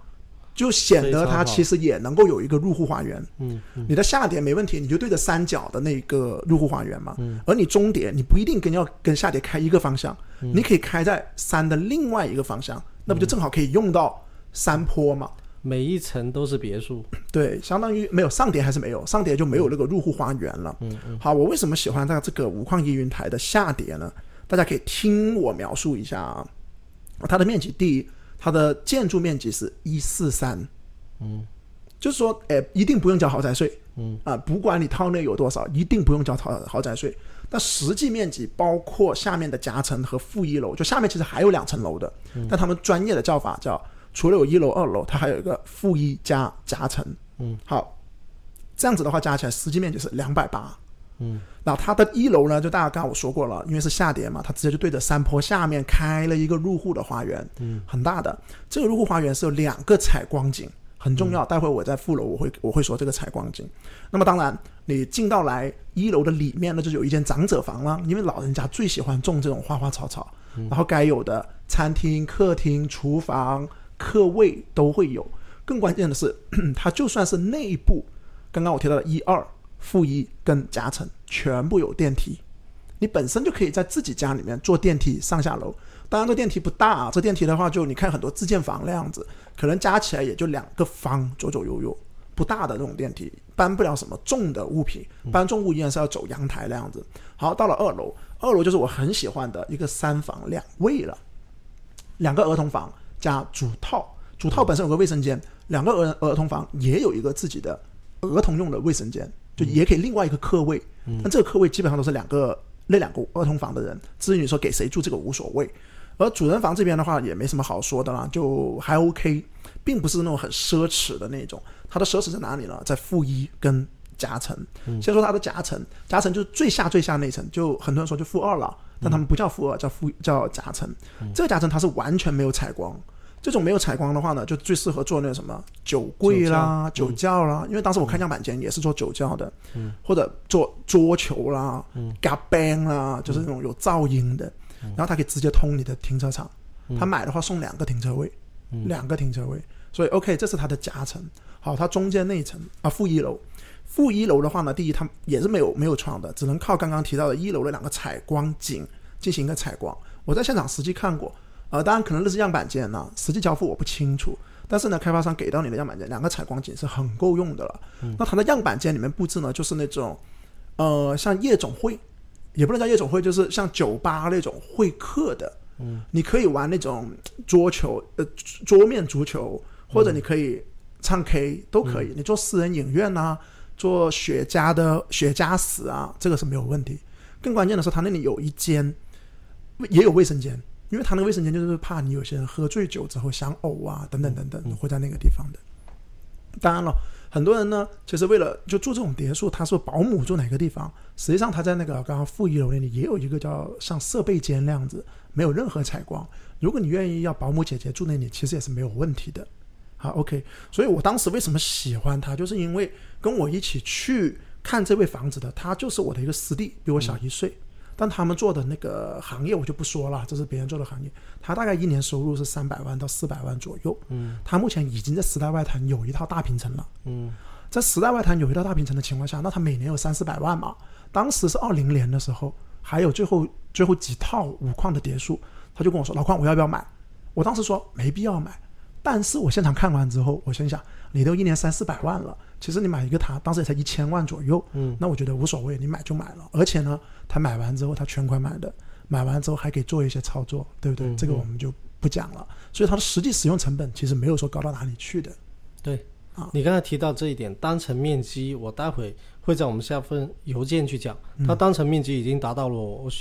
就显得它其实也能够有一个入户花园。嗯嗯你的下叠没问题，你就对着山脚的那个入户花园嘛。嗯而你中叠，你不一定跟要跟下叠开一个方向，嗯你可以开在山的另外一个方向，那不就正好可以用到山坡嘛？每一层都是别墅，对，相当于没有上叠还是没有，上叠就没有那个入户花园了。嗯嗯好，我为什么喜欢在这个五矿依云台的下叠呢？大家可以听我描述一下啊。它的面积，第一，它的建筑面积是一四三，嗯。就是说，哎，一定不用交豪宅税，嗯。啊，不管你套内有多少，一定不用交豪豪宅税。但实际面积包括下面的夹层和负一楼，就下面其实还有两层楼的，但他们专业的叫法叫，除了有一楼、二楼，它还有一个负一加夹层。嗯，好，这样子的话加起来实际面积是两百八。嗯，那它的一楼呢，就大家刚刚我说过了，因为是下叠嘛，它直接就对着山坡下面开了一个入户的花园，嗯，很大的。这个入户花园是有两个采光井，很重要。待会我在副楼我会我会说这个采光井。那么当然，你进到来一楼的里面呢，就有一间长者房了，因为老人家最喜欢种这种花花草草，然后该有的餐厅、客厅、厨房、客卫都会有。更关键的是，它就算是内部，刚刚我提到的一二、负一跟夹层全部有电梯，你本身就可以在自己家里面坐电梯上下楼。当然，这电梯不大啊，这电梯的话，就你看很多自建房那样子，可能加起来也就两个方左左右右，不大的这种电梯，搬不了什么重的物品，搬重物依然是要走阳台那样子。好，到了二楼，二楼就是我很喜欢的一个三房两卫了，两个儿童房加主套，主套本身有个卫生间，两个儿儿童房也有一个自己的儿童用的卫生间，就也可以另外一个客位。但这个客位基本上都是两个那两个儿童房的人，至于你说给谁住这个无所谓。而主人房这边的话也没什么好说的啦，就还 OK，并不是那种很奢侈的那种。它的奢侈在哪里呢？在负一跟夹层。先说它的夹层，夹层就是最下最下那层，就很多人说就负二了，但他们不叫负二，叫负叫夹层。这个夹层它是完全没有采光。这种没有采光的话呢，就最适合做那个什么酒柜啦、酒窖啦，因为当时我看样板间也是做酒窖的，嗯，或者做桌球啦、嗯、嘎 bang 啦，就是那种有噪音的，然后它可以直接通你的停车场。他买的话送两个停车位，两个停车位，所以 OK，这是它的夹层。好，它中间那一层啊，负一楼，负一楼的话呢，第一它也是没有没有窗的，只能靠刚刚提到的一楼的两个采光井进行一个采光。我在现场实际看过。呃，当然可能那是样板间呢、实际交付我不清楚。但是呢，开发商给到你的样板间两个采光井是很够用的了。那它的样板间里面布置呢，就是那种，呃，像夜总会，也不能叫夜总会，就是像酒吧那种会客的。嗯，你可以玩那种桌球，呃，桌面足球，或者你可以唱 K 都可以，你做私人影院啊，做雪茄的雪茄室啊，这个是没有问题。更关键的是，它那里有一间也有卫生间，因为他那个卫生间就是怕你有些人喝醉酒之后想呕啊，等等等等，会在那个地方的。当然了，很多人呢，其实为了就住这种别墅，他说保姆住哪个地方，实际上他在那个刚刚负一楼那里也有一个叫像设备间那样子，没有任何采光。如果你愿意要保姆姐姐住那里，其实也是没有问题的。好，OK。所以我当时为什么喜欢他，就是因为跟我一起去。看这位房子的，他就是我的一个师弟，比我小一岁。但他们做的那个行业我就不说了，这是别人做的行业。他大概一年收入是三百万到四百万左右。嗯，他目前已经在时代外滩有一套大平层了。嗯，在时代外滩有一套大平层的情况下，那他每年有三四百万嘛。当时是二零年的时候，还有最后最后几套五矿的别墅，他就跟我说：“老矿，我要不要买？”我当时说没必要买。但是我现场看完之后，我心想，你都一年三四百万了，其实你买一个它，当时也才一千万左右，嗯，那我觉得无所谓，你买就买了。而且呢，他买完之后他全款买的，买完之后还可以做一些操作，对不对？这个我们就不讲了。所以它的实际使用成本其实没有说高到哪里去的。对，啊，你刚才提到这一点，单层面积，我待会会在我们下份邮件去讲，它单层面积已经达到了我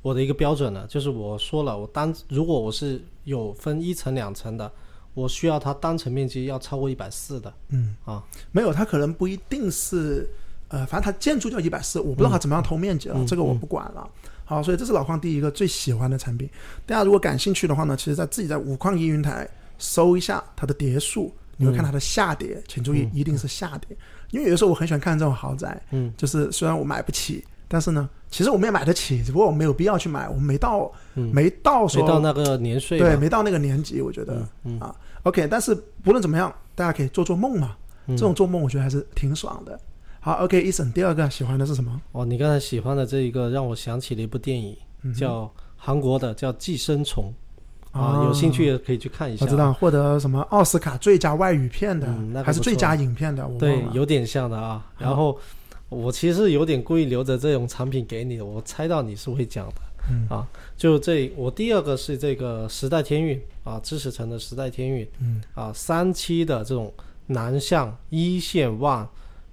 我的一个标准了，就是我说了，我单如果我是有分一层两层的。我需要它单层面积要超过一百四的，嗯。啊，没有，它可能不一定是，呃，反正它建筑叫一百四，我不知道它怎么样投面积了，这个我不管了。好，所以这是老矿第一个最喜欢的产品。大家如果感兴趣的话呢，其实在自己在五矿易云台搜一下它的叠数，你会看它的下叠，请注意一定是下叠，因为有的时候我很喜欢看这种豪宅，嗯，就是虽然我买不起。但是呢，其实我们也买得起，只不过我们没有必要去买，我们没到，没到说没到那个年岁，对，没到那个年纪，我觉得啊，OK。但是不论怎么样，大家可以做做梦嘛，这种做梦我觉得还是挺爽的。好，OK，伊森，第二个喜欢的是什么？哦，你刚才喜欢的这一个让我想起了一部电影，叫韩国的，叫《寄生虫》啊，有兴趣也可以去看一下。我知道获得什么奥斯卡最佳外语片的，还是最佳影片的，对，有点像的啊。然后。我其实有点故意留着这种产品给你的，我猜到你是会讲的，嗯。啊，就这我第二个是这个时代天运啊，知识城的时代天运，嗯。啊，三期的这种南向一线望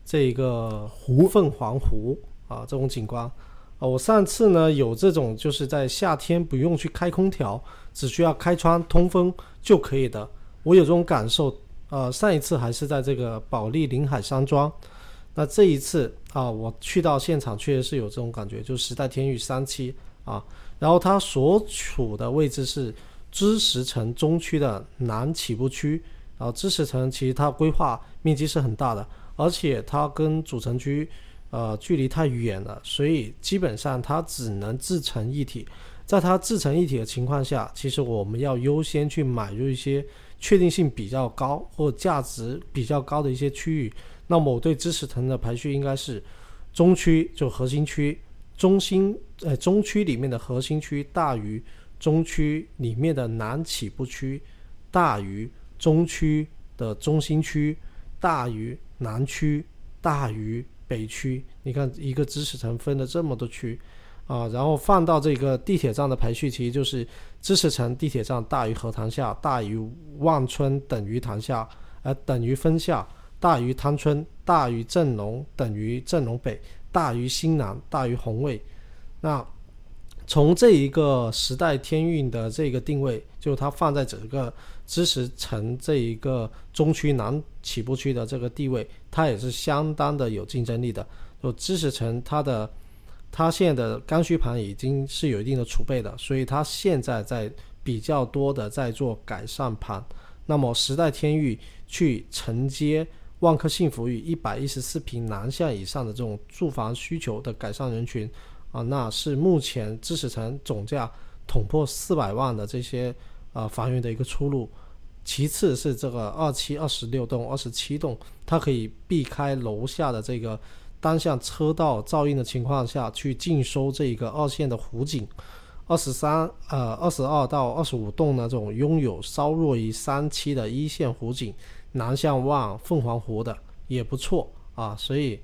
这个湖凤凰湖啊这种景观。啊，我上次呢有这种就是在夏天不用去开空调，只需要开窗通风就可以的，我有这种感受，呃，上一次还是在这个保利临海山庄。那这一次啊，我去到现场，确实是有这种感觉，就是时代天域三期啊，然后它所处的位置是知识城中区的南起步区，然后知识城其实它规划面积是很大的，而且它跟主城区呃距离太远了，所以基本上它只能自成一体。在它自成一体的情况下，其实我们要优先去买入一些确定性比较高或价值比较高的一些区域。那么我对知识层的排序应该是中区就核心区，中心呃中区里面的核心区大于中区里面的南起步区，大于中区的中心区，大于南区，大于北区。你看一个知识层分了这么多区啊，然后放到这个地铁站的排序，其实就是知识城地铁站大于河塘下，大于望村等于塘下，呃等于分下。大于汤村，大于镇龙，等于镇龙北，大于新南，大于红卫。那从这一个时代天运的这个定位，就它放在整个知识城这一个中区南起步区的这个地位，它也是相当的有竞争力的。就知识城它的它现在的刚需盘已经是有一定的储备的，所以它现在在比较多的在做改善盘。那么时代天域去承接。万科幸福与一百一十四平南向以上的这种住房需求的改善人群啊，那是目前知识城总价捅破四百万的这些啊房源的一个出路。其次是这个二期二十六栋、二十七栋，它可以避开楼下的这个单向车道噪音的情况下去尽收这一个二线的湖景。二十三呃二十二到二十五栋呢，这种拥有稍弱于三期的一线湖景。南向望凤凰湖的也不错啊，所以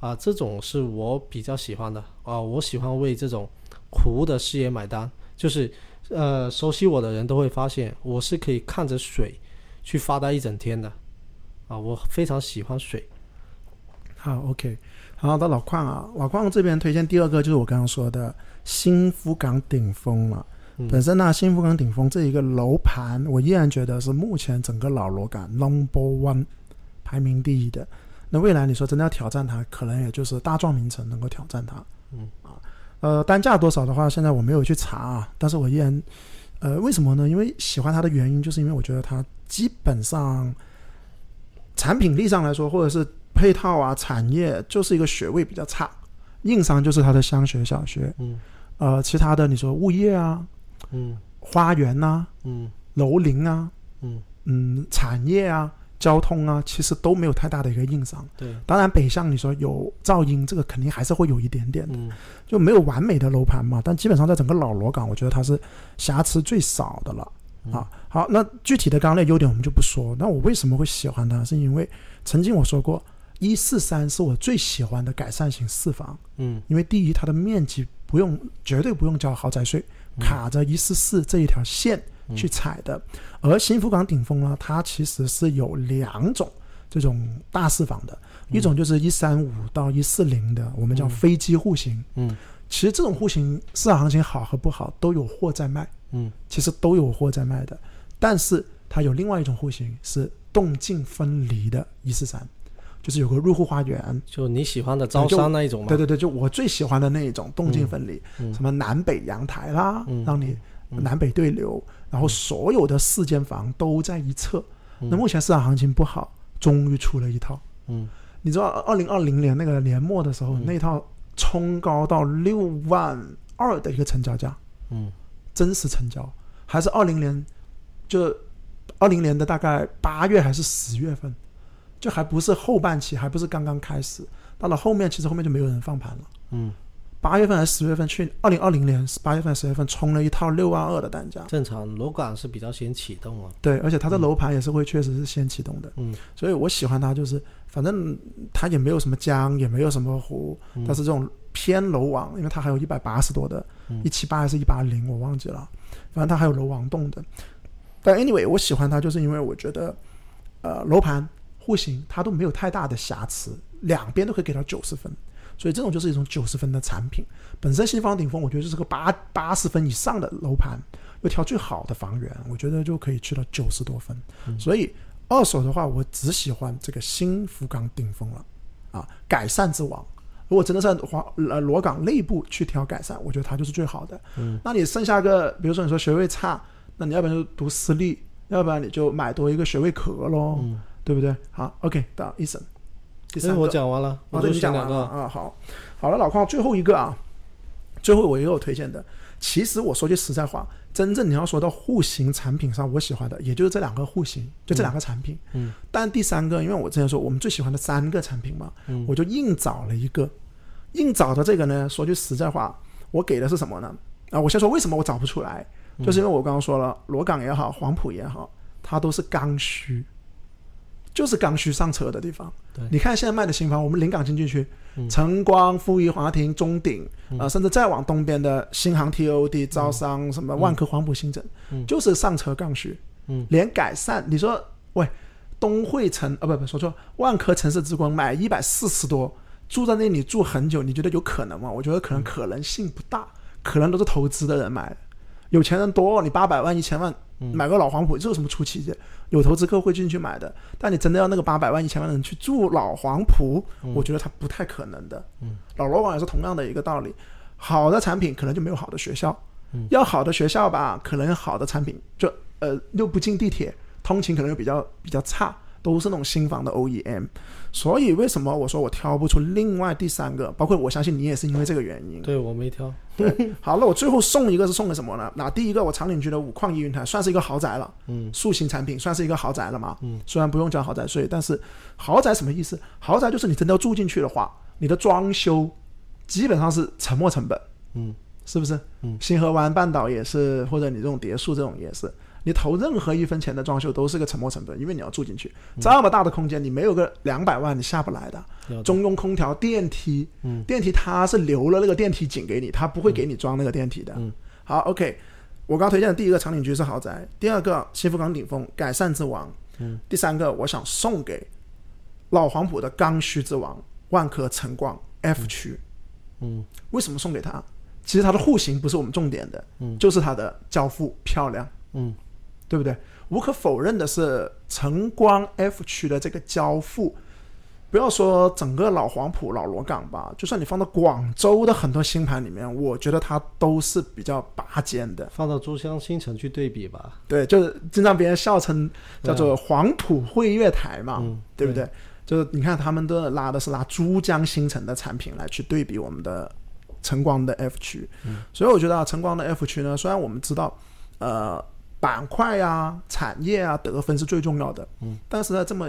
啊，这种是我比较喜欢的啊，我喜欢为这种湖的视野买单。就是呃，熟悉我的人都会发现，我是可以看着水去发呆一整天的啊，我非常喜欢水。好，OK，好，到老邝啊，老邝这边推荐第二个就是我刚刚说的新福港顶峰了。嗯本身呢，幸福港顶峰这一个楼盘，我依然觉得是目前整个老罗港 number one 排名第一的。那未来你说真的要挑战它，可能也就是大壮名城能够挑战它。嗯啊，呃，单价多少的话，现在我没有去查啊，但是我依然，呃，为什么呢？因为喜欢它的原因，就是因为我觉得它基本上产品力上来说，或者是配套啊、产业，就是一个学位比较差。硬伤就是它的乡学小学，嗯呃，其他的你说物业啊、嗯花园呐、嗯楼龄啊、嗯，嗯，产业啊、交通啊，其实都没有太大的一个硬伤。对，当然，北向你说有噪音，这个肯定还是会有一点点的，嗯就没有完美的楼盘嘛。但基本上在整个老罗港，我觉得它是瑕疵最少的了。嗯啊，好，那具体的刚刚那优点我们就不说。那我为什么会喜欢它？是因为曾经我说过，一四三是我最喜欢的改善型四房，嗯因为第一，它的面积不用绝对不用交豪宅税，卡着一四四这一条线去踩的。而新福港顶峰呢，它其实是有两种这种大四房的，一种就是一三五到一四零的，我们叫飞机户型。嗯。其实这种户型市场行情好和不好都有货在卖，嗯。其实都有货在卖的。但是它有另外一种户型是动静分离的一四三，就是有个入户花园，就你喜欢的招商那一种嘛。对对对，就我最喜欢的那一种动静分离，嗯。什么南北阳台啦，嗯让你南北对流，然后所有的四间房都在一侧。嗯。那目前市场行情不好，终于出了一套。嗯。你知道，二零二零年那个年末的时候，那套冲高到六万二的一个成交价，嗯。真实成交，还是二零年，就二零年的大概八月还是十月份，就还不是后半期，还不是刚刚开始。到了后面，其实后面就没有人放盘了。嗯，八月份还是十月份，去二零二零年八月份、十月份冲了一套六万二的单价。正常楼港是比较先启动啊。对，而且它的楼盘也是会确实是先启动的，嗯所以我喜欢它，就是反正它也没有什么江，也没有什么湖，嗯但是这种偏楼王，因为它还有一百八十多的，一七八还是一八零，我忘记了，反正它还有楼王栋的。但 anyway，我喜欢它，就是因为我觉得，呃，楼盘户型它都没有太大的瑕疵，两边都可以给到九十分，所以这种就是一种九十分的产品。本身新房顶峰，我觉得就是个八八十分以上的楼盘，又挑最好的房源，我觉得就可以去到九十多分。所以二手的话，我只喜欢这个新福冈顶峰了啊，改善之王。如果真的是华呃罗岗内部去挑改善，我觉得它就是最好的。嗯，那你剩下个，比如说你说学位差，那你要不然就读私立，要不然你就买多一个学位壳喽，嗯，对不对？好，OK，到一审，第三个，讲完了，啊，我对你就选两个。讲完了啊，好，好了，老邝，最后一个啊，最后我也有推荐的。其实我说句实在话，真正你要说到户型产品上，我喜欢的也就是这两个户型，就这两个产品。嗯，但第三个，因为我之前说我们最喜欢的三个产品嘛，嗯我就硬找了一个，硬找的这个呢，说句实在话，我给的是什么呢？啊，我先说为什么我找不出来，嗯就是因为我刚刚说了，罗岗也好，黄埔也好，它都是刚需，就是刚需上车的地方。对。你看现在卖的新房，我们临港经济区，嗯。晨光、富裕华庭、中鼎，呃，甚至再往东边的新航 TOD、招商、什么万科、黄埔新城，嗯。就是上车刚需。嗯，连改善，你说喂，东汇城啊，不不说错，万科城市之光买一百四十多，住在那里住很久，你觉得有可能吗？我觉得可能可能性不大，可能都是投资的人买的，有钱人多，你八百万、一千万买个老黄埔，这有什么出奇的？有投资客会进去买的，但你真的要那个八百万、一千万的人去住老黄埔，我觉得他不太可能的。嗯，老罗网也是同样的一个道理，好的产品可能就没有好的学校，嗯要好的学校吧，可能好的产品就呃又不进地铁，通勤可能又比较比较差，都是那种新房的 OEM。所以为什么我说我挑不出另外第三个？包括我相信你也是因为这个原因。对我没挑。对好，那我最后送一个是送给什么呢？那第一个我长岭区的五矿一云台算是一个豪宅了，嗯塑形产品算是一个豪宅了嘛。嗯，虽然不用交豪宅税，但是豪宅什么意思？豪宅就是你真的要住进去的话，你的装修基本上是沉没成本。嗯是不是？嗯，星河湾半岛也是，或者你这种别墅这种也是，你投任何一分钱的装修都是个沉没成本，因为你要住进去，这么大的空间，你没有个两百万你下不来的。中庸空调、电梯，嗯。电梯它是留了那个电梯井给你，它不会给你装那个电梯的。嗯。好，OK，我刚推荐的第一个长岭居是豪宅，第二个新福港顶峰改善之王，嗯，第三个我想送给老黄埔的刚需之王万科晨光 F 区，嗯。为什么送给他？其实他的户型不是我们重点的，嗯。就是他的交付漂亮，嗯对不对？无可否认的是，晨光 F 区的这个交付，不要说整个老黄埔、老罗岗吧，就算你放到广州的很多新盘里面，我觉得它都是比较拔尖的。放到珠江新城去对比吧。对，就是经常别人笑称叫做黄埔汇月台嘛，嗯对不对？就是你看他们的拉的是拿珠江新城的产品来去对比我们的晨光的 F 区，嗯所以我觉得啊，晨光的 F 区呢，虽然我们知道，呃，板块啊、产业啊得分是最重要的，嗯，但是在，这么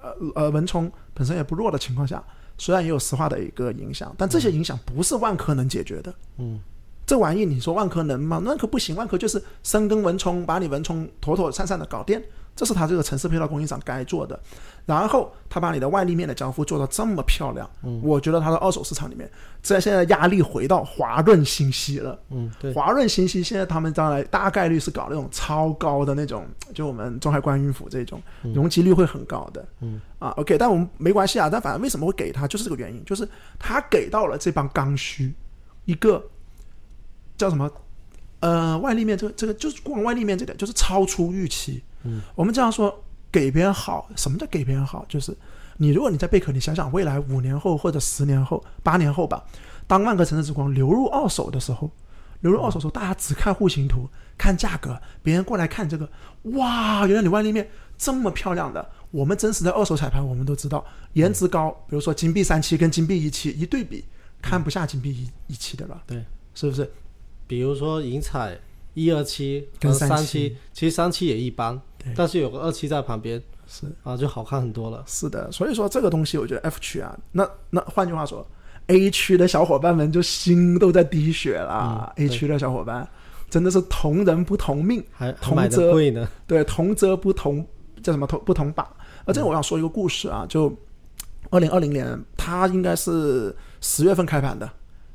呃呃文冲本身也不弱的情况下，虽然也有石化的一个影响，但这些影响不是万科能解决的。嗯这玩意你说万科能吗？万科不行，万科就是深耕文冲，把你文冲妥妥善善的搞定，这是他这个城市配套供应商该做的。然后他把你的外立面的交付做到这么漂亮，嗯我觉得他的二手市场里面，在现在压力回到华润新息了。嗯，对，华润新息现在他们将来大概率是搞那种超高的那种，就我们中海观音府这种容积率会很高的。嗯啊，OK，但我们没关系啊。但反正为什么会给他，就是这个原因，就是他给到了这帮刚需一个叫什么呃外立面，这个这个就是光外立面这点就是超出预期。嗯，我们这样说给别人好，什么叫给别人好？就是你如果你在贝壳，你想想未来五年后或者十年后、八年后吧，当万科城市之光流入二手的时候，流入二手的时候，大家只看户型图、看价格，别人过来看这个，哇，原来你外立面这么漂亮的。我们真实的二手彩盘，我们都知道颜值高，比如说金币三期跟金币一期一对比，看不下金币一一期的了，对，是不是？比如说银彩一二期跟三三期期，其实三期也一般对，但是有个二期在旁边是啊，就好看很多了。是的，所以说这个东西，我觉得 F 区啊，那那换句话说，A 区的小伙伴们就心都在滴血了、嗯 a 区的小伙伴真的是同人不同命，还同则的贵呢，对，同则不同，叫什么同不同把。而这个我想说一个故事啊，就二零二零年，它应该是十月份开盘的，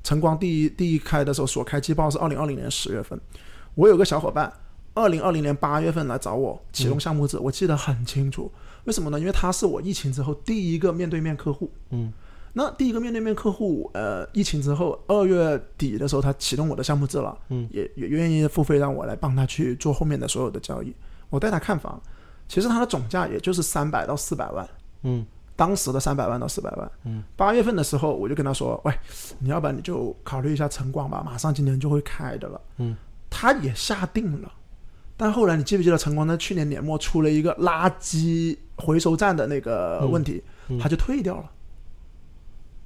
晨光第一第一开的时候所开季报是二零二零年十月份。我有个小伙伴，二零二零年八月份来找我启动项目制，我记得很清楚。为什么呢？因为他是我疫情之后第一个面对面客户。嗯那第一个面对面客户，呃，疫情之后二月底的时候，他启动我的项目制了，嗯，也也愿意付费让我来帮他去做后面的所有的交易。我带他看房，其实他的总价也就是三百到四百万，嗯当时的三百万到四百万。嗯，八月份的时候我就跟他说，喂，你要不然你就考虑一下晨光吧，马上今年就会开的了。嗯，他也下定了。但后来你记不记得晨光在去年年末出了一个垃圾回收站的那个问题，嗯嗯他就退掉了。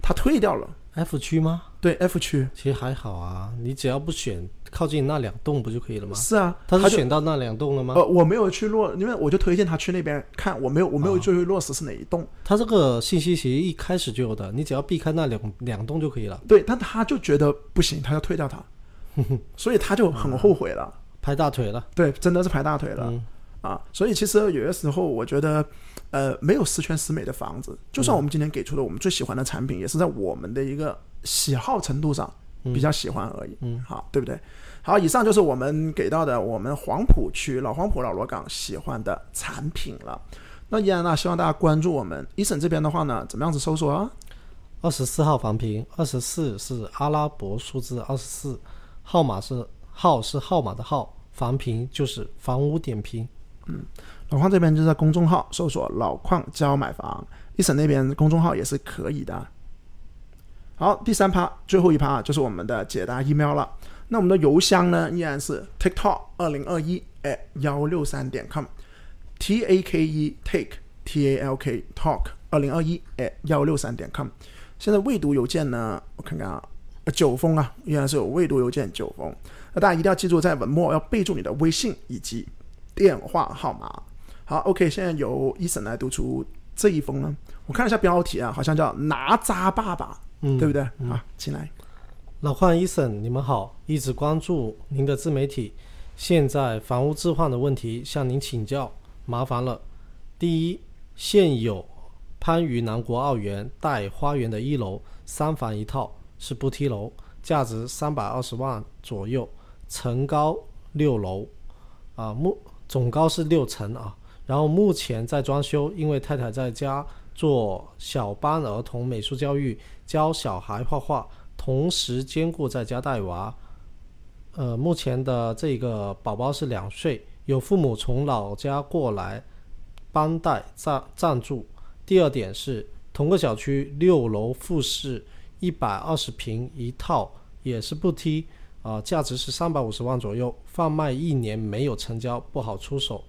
他退掉了。，F 区吗？对 F 区其实还好啊，你只要不选靠近那两栋不就可以了吗？是啊，他是选到那两栋了吗？呃，我没有去落，因为我就推荐他去那边看，我没有我没有哦去落实是哪一栋。他这个信息其实一开始就有的，你只要避开那两两栋就可以了。对，但他就觉得不行，他要退掉他，所以他就很后悔了。拍大腿了，对，真的是拍大腿了、嗯啊！所以其实有些时候，我觉得，呃，没有十全十美的房子。就算我们今天给出的我们最喜欢的产品，也是在我们的一个喜好程度上比较喜欢而已。嗯，好，对不对？好，以上就是我们给到的我们黄埔区老黄埔老罗岗喜欢的产品了。那依然呢，希望大家关注我们一审这边的话呢，怎么样子搜索啊？二十四号房评，二十四是阿拉伯数字二十四，号码是号是号码的号，房评就是房屋点评。嗯老邝这边就在公众号搜索“老邝教买房”，一审那边公众号也是可以的。好，第三趴，最后一趴就是我们的解答 email 了。那我们的邮箱呢，依然是 tiktok 二零二一 at 幺六三点 com，t a k e take t a l k talk 二零二一 at 幺六三点 com。现在未读邮件呢，我看看啊，九封啊，依然是有未读邮件九封。那大家一定要记住，在文末要备注你的微信以及电话号码。好，OK，现在由医生来读出这一封呢。我看了一下标题啊，好像叫“拿渣爸爸”，嗯，对不对？啊，进来。老邝医生，你们好，一直关注您的自媒体，现在房屋置换的问题向您请教，麻烦了。第一，现有番禺南国奥园带花园的一楼三房一套是不梯楼，价值三百二十万左右，层高六楼，啊目总高是六层啊。然后目前在装修，因为太太在家做小班儿童美术教育，教小孩画画，同时兼顾在家带娃。呃，目前的这个宝宝是两岁，有父母从老家过来帮带暂暂住。第二点是同个小区六楼复式一百二十平一套，也是不梯啊、价值是三百五十万左右，贩卖一年没有成交，不好出手。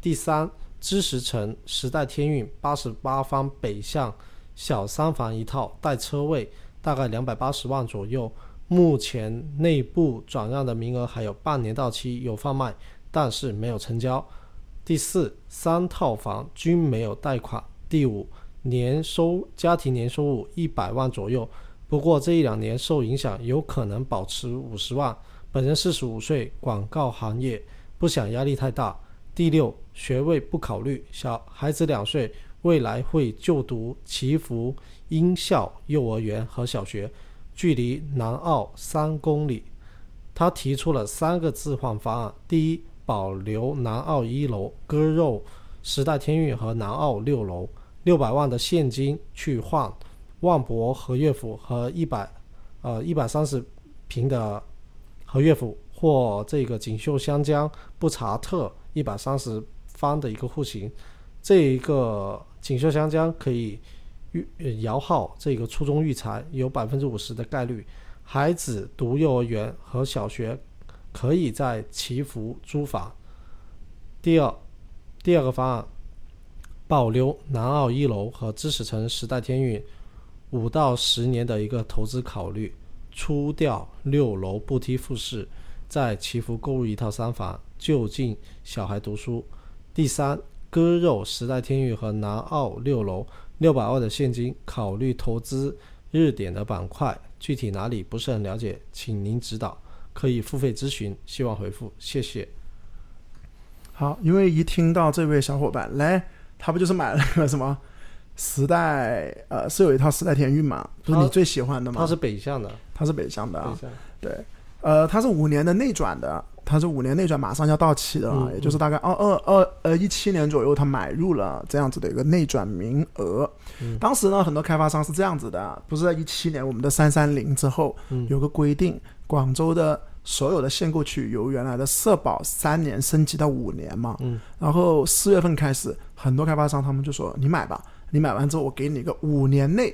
第三，知识城时代天运八十八方北向小三房一套，带车位，大概两百八十万左右。目前内部转让的名额还有半年到期，有贩卖，但是没有成交。第四，三套房均没有贷款。第五，年收家庭年收入一百万左右，不过这一两年受影响，有可能保持五十万。本人四十五岁，广告行业，不想压力太大。第六，学位不考虑，小孩子两岁，未来会就读祈福音校幼儿园和小学，距离南澳三公里。他提出了三个置换方案：第一，保留南澳一楼割肉时代天运和南澳六楼，六百万的现金去换万博和乐府和一百呃一百三十平的和乐府或这个锦绣香江布查特一百三十方的一个户型，这一个锦绣香江可以摇号这个初中育才有百分之五十的概率，孩子读幼儿园和小学可以在祈福租房。第二，第二个方案，保留南澳一楼和知识城时代天运五到十年的一个投资考虑，出掉六楼不梯复式，在祈福购入一套三房，就近小孩读书。第三，割肉时代天域和南澳六楼六百万的现金，考虑投资日点的板块，具体哪里不是很了解，请您指导，可以付费咨询，希望回复，谢谢。好，因为一听到这位小伙伴来，他不就是买了个什么时代，呃，是有一套时代天运嘛，不是你最喜欢的吗？它是北向的，它是北向的啊。北，向。对，呃，它是五年的内转的，它是五年内转，马上要到期的了，嗯也就是大概二二二呃一七年左右，他买入了这样子的一个内转名额。嗯。当时呢，很多开发商是这样子的，不是在一七年我们的三三零之后嗯。有个规定，广州的所有的限购区由原来的社保三年升级到五年嘛，嗯。然后四月份开始，很多开发商他们就说你买吧，你买完之后我给你一个五年内，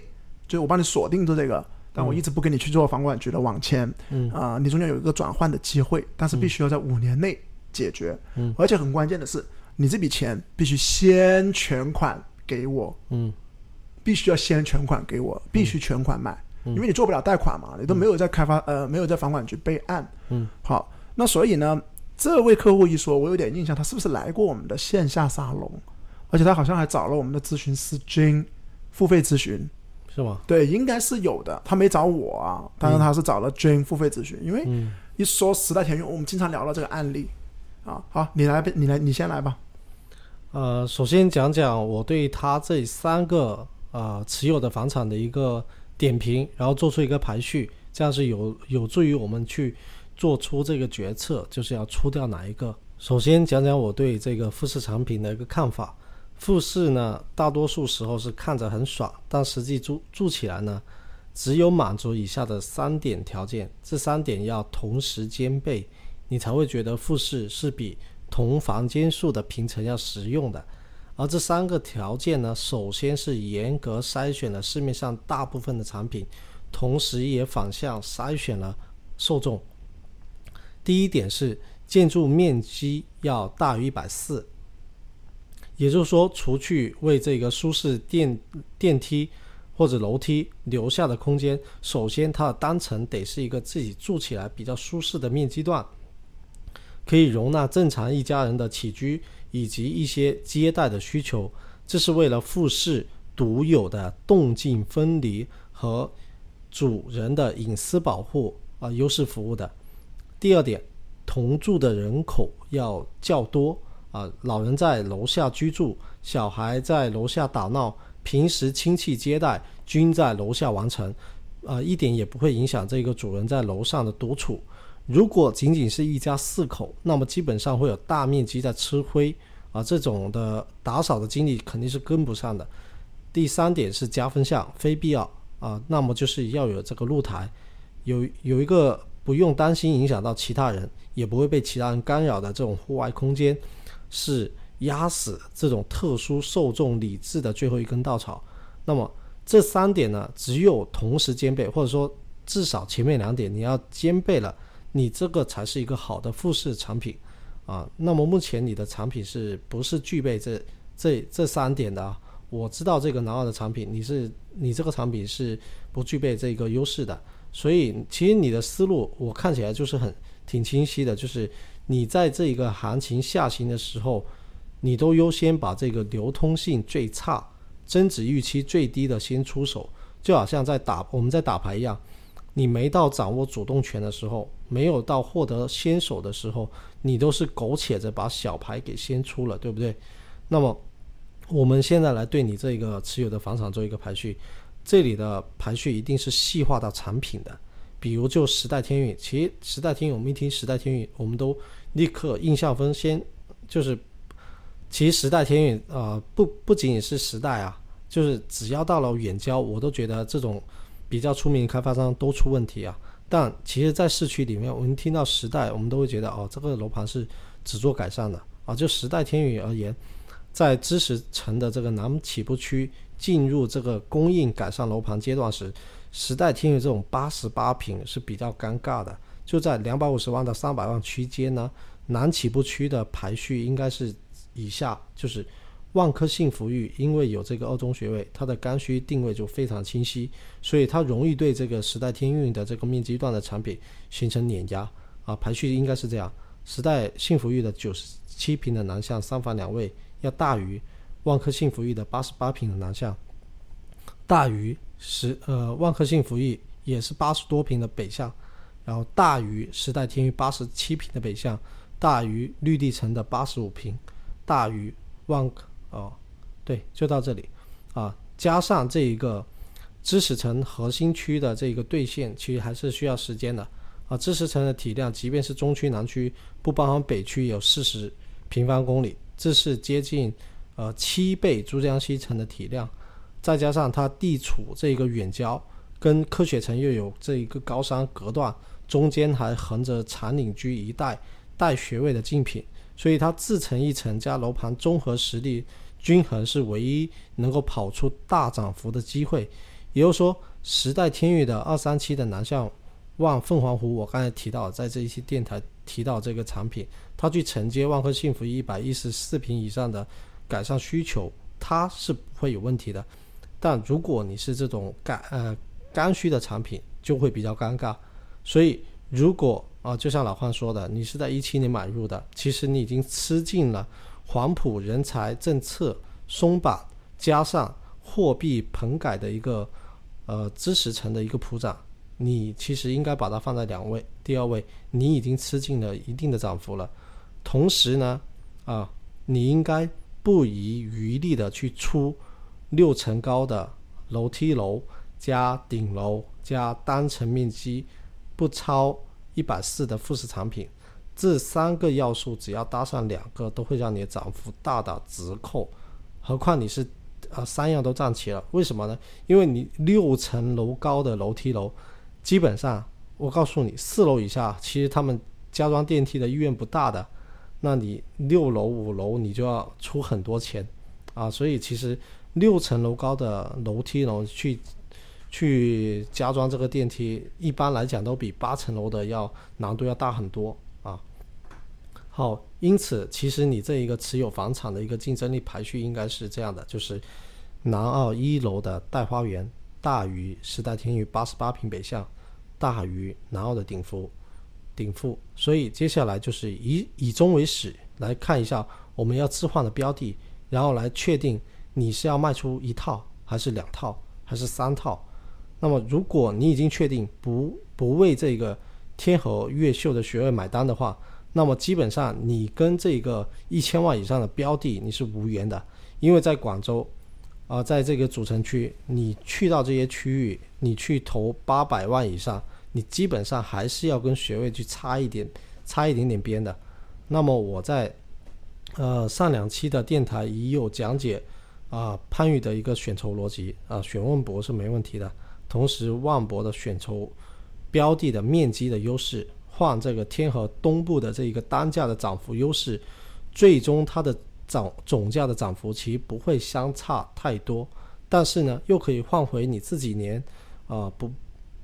就是我帮你锁定住这个，但我一直不跟你去做房管局的网签。嗯啊、你中间有一个转换的机会，但是必须要在五年内解决。嗯而且很关键的是，你这笔钱必须先全款给我，嗯必须要先全款给我，必须全款买，嗯因为你做不了贷款嘛，你都没有在开发呃没有在房管局备案。嗯，好，那所以呢，这位客户一说，我有点印象，他是不是来过我们的线下沙龙？而且他好像还找了我们的咨询师 j n 付费咨询。是吗？对，应该是有的。他没找我啊，但是他是找了 Jane 付费咨询，因为嗯一说时代田园，我们经常聊到这个案例啊。好，你来，你来，你先来吧。呃，首先讲讲我对他这三个呃持有的房产的一个点评，然后做出一个排序，这样是有有助于我们去做出这个决策，就是要出掉哪一个。首先讲讲我对这个复式产品的一个看法。复式呢，大多数时候是看着很爽，但实际住住起来呢，只有满足以下的三点条件，这三点要同时兼备，你才会觉得复式是比同房间数的平层要实用的。而这三个条件呢，首先是严格筛选了市面上大部分的产品，同时也反向筛选了受众。第一点是建筑面积要大于一百四，也就是说，除去为这个舒适电电梯或者楼梯留下的空间，首先它的单层得是一个自己住起来比较舒适的面积段，可以容纳正常一家人的起居以及一些接待的需求。这是为了复式独有的动静分离和主人的隐私保护啊、优势服务的。第二点，同住的人口要较多啊、老人在楼下居住，小孩在楼下打闹，平时亲戚接待均在楼下完成，啊、一点也不会影响这个主人在楼上的独处。如果仅仅是一家四口，那么基本上会有大面积在吃灰啊，这种的打扫的精力肯定是跟不上的。第三点是加分项，非必要啊，那么就是要有这个露台，有有一个不用担心影响到其他人，也不会被其他人干扰的这种户外空间，是压死这种特殊受众理智的最后一根稻草。那么这三点呢，只有同时兼备，或者说至少前面两点你要兼备了，你这个才是一个好的复式产品啊。那么目前你的产品是不是具备这这这三点的？我知道这个南澳的产品，你是你这个产品是不具备这个优势的，所以其实你的思路我看起来就是很挺清晰的，就是你在这个行情下行的时候，你都优先把这个流通性最差、增值预期最低的先出手，就好像在打我们在打牌一样，你没到掌握主动权的时候，没有到获得先手的时候，你都是苟且着把小牌给先出了，对不对？那么。我们现在来对你这个持有的房产做一个排序，这里的排序一定是细化到产品的，比如就时代天运，其实时代天运我们一听时代天运，我们都立刻印象分先，就是其实时代天运啊，不不仅仅是时代啊，就是只要到了远郊，我都觉得这种比较出名的开发商都出问题啊。但其实，在市区里面，我们听到时代，我们都会觉得哦，这个楼盘是只做改善的啊。就时代天运而言。在知识城的这个南起步区进入这个供应改善楼盘阶段时，时代天悦这种八十八平是比较尴尬的。就在两百五十万到三百万区间呢，南起步区的排序应该是以下：就是万科幸福域，因为有这个二中学位，它的刚需定位就非常清晰，所以它容易对这个时代天运的这个面积段的产品形成碾压啊。排序应该是这样：时代幸福域的九十七平的南向三房两卫。要大于万科幸福域的八十八平的南向，大于时呃万科幸福域也是八十多平的北向，然后大于时代天域八十七平的北向，大于绿地城的八十五平，大于万科哦，对，就到这里啊，加上这一个知识城核心区的这个兑现，其实还是需要时间的啊。知识城的体量，即便是中区、南区不包含北区，有四十平方公里。这是接近呃七倍珠江西城的体量，再加上它地处这个远郊，跟科学城又有这一个高山隔断，中间还横着长岭居一带带学位的竞品，所以它自成一层加楼盘综合实力均衡是唯一能够跑出大涨幅的机会。也就是说，时代天域的二三期的南向望凤凰湖，我刚才提到在这一期电台提到这个产品。它去承接万科幸福一百一十四平以上的改善需求，它是不会有问题的。但如果你是这种干呃刚需的产品，就会比较尴尬。所以，如果啊，就像老范说的，你是在一七年买入的，其实你已经吃尽了黄埔人才政策松绑，加上货币棚改的一个呃知识层的一个普涨，你其实应该把它放在两位，第二位，你已经吃尽了一定的涨幅了。同时呢，啊，你应该不遗余力的去出六层高的楼梯楼加顶楼加单层面积不超一百四的复式产品，这三个要素只要搭上两个，都会让你的涨幅大打折扣。何况你是啊三样都占齐了，为什么呢？因为你六层楼高的楼梯楼，基本上我告诉你，四楼以下其实他们加装电梯的意愿不大的。那你六楼五楼你就要出很多钱啊，所以其实六层楼高的楼梯楼去去加装这个电梯，一般来讲都比八层楼的要难度要大很多啊。好，因此其实你这一个持有房产的一个竞争力排序应该是这样的，就是南澳一楼的带花园大于时代天域八十八平北向，大于南澳的鼎福。顶付，所以接下来就是以以终为始来看一下我们要置换的标的，然后来确定你是要卖出一套还是两套还是三套。那么如果你已经确定不不为这个天河越秀的学位买单的话，那么基本上你跟这个一千万以上的标的你是无缘的，因为在广州啊，在这个主城区，你去到这些区域，你去投八百万以上。你基本上还是要跟学位去差一点，差一点点边的。那么我在呃上两期的电台已有讲解啊番禺的一个选筹逻辑啊，选万博是没问题的。同时，万博的选筹标的的面积的优势，换这个天河东部的这一个单价的涨幅优势，最终它的涨总价的涨幅其实不会相差太多。但是呢，又可以换回你自己年啊不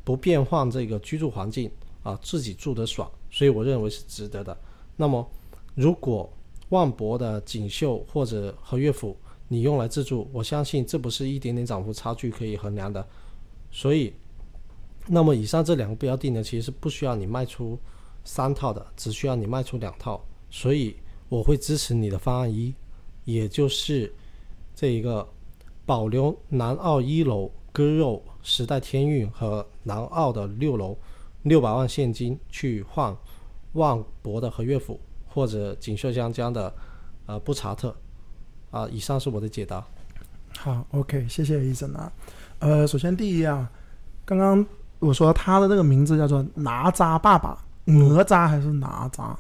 不变换这个居住环境啊，自己住得爽，所以我认为是值得的。那么，如果万博的锦绣或者和悦府你用来自住，我相信这不是一点点涨幅差距可以衡量的。所以，那么以上这两个标的呢，其实是不需要你卖出三套的，只需要你卖出两套。所以我会支持你的方案一，也就是这一个。保留南澳一楼割肉时代天运和南澳的六楼六百万现金去换万博的和悦府或者锦绣江江的呃布查特啊，以上是我的解答。好，OK，谢谢医生啊。呃，首先第一啊，刚刚我说他的那个名字叫做哪吒爸爸，哪吒还是哪吒？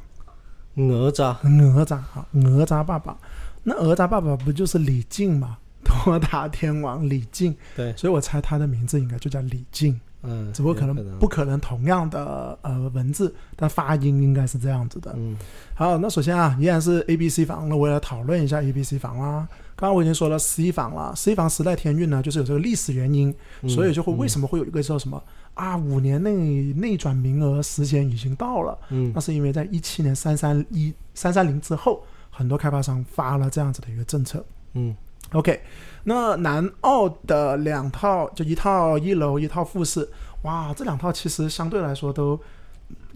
哪吒，哪吒啊，哪吒爸爸，那哪吒爸爸不就是李靖吗？托塔天王李靖，对，所以我猜他的名字应该就叫李靖，嗯，只不过可能不可能同样的呃文字，但发音应该是这样子的。嗯，好，那首先啊，依然是 A、B、C 房，那我也来讨论一下 A、B、C 房啦。刚刚我已经说了 C 房了，C 房时代天运呢，就是有这个历史原因，所以就会为什么会有一个叫什么啊？五年内内转名额时间已经到了，嗯，那是因为在一七年三三一三三零之后，很多开发商发了这样子的一个政策，嗯。OK，那南澳的两套，就一套一楼，一套复式，哇，这两套其实相对来说都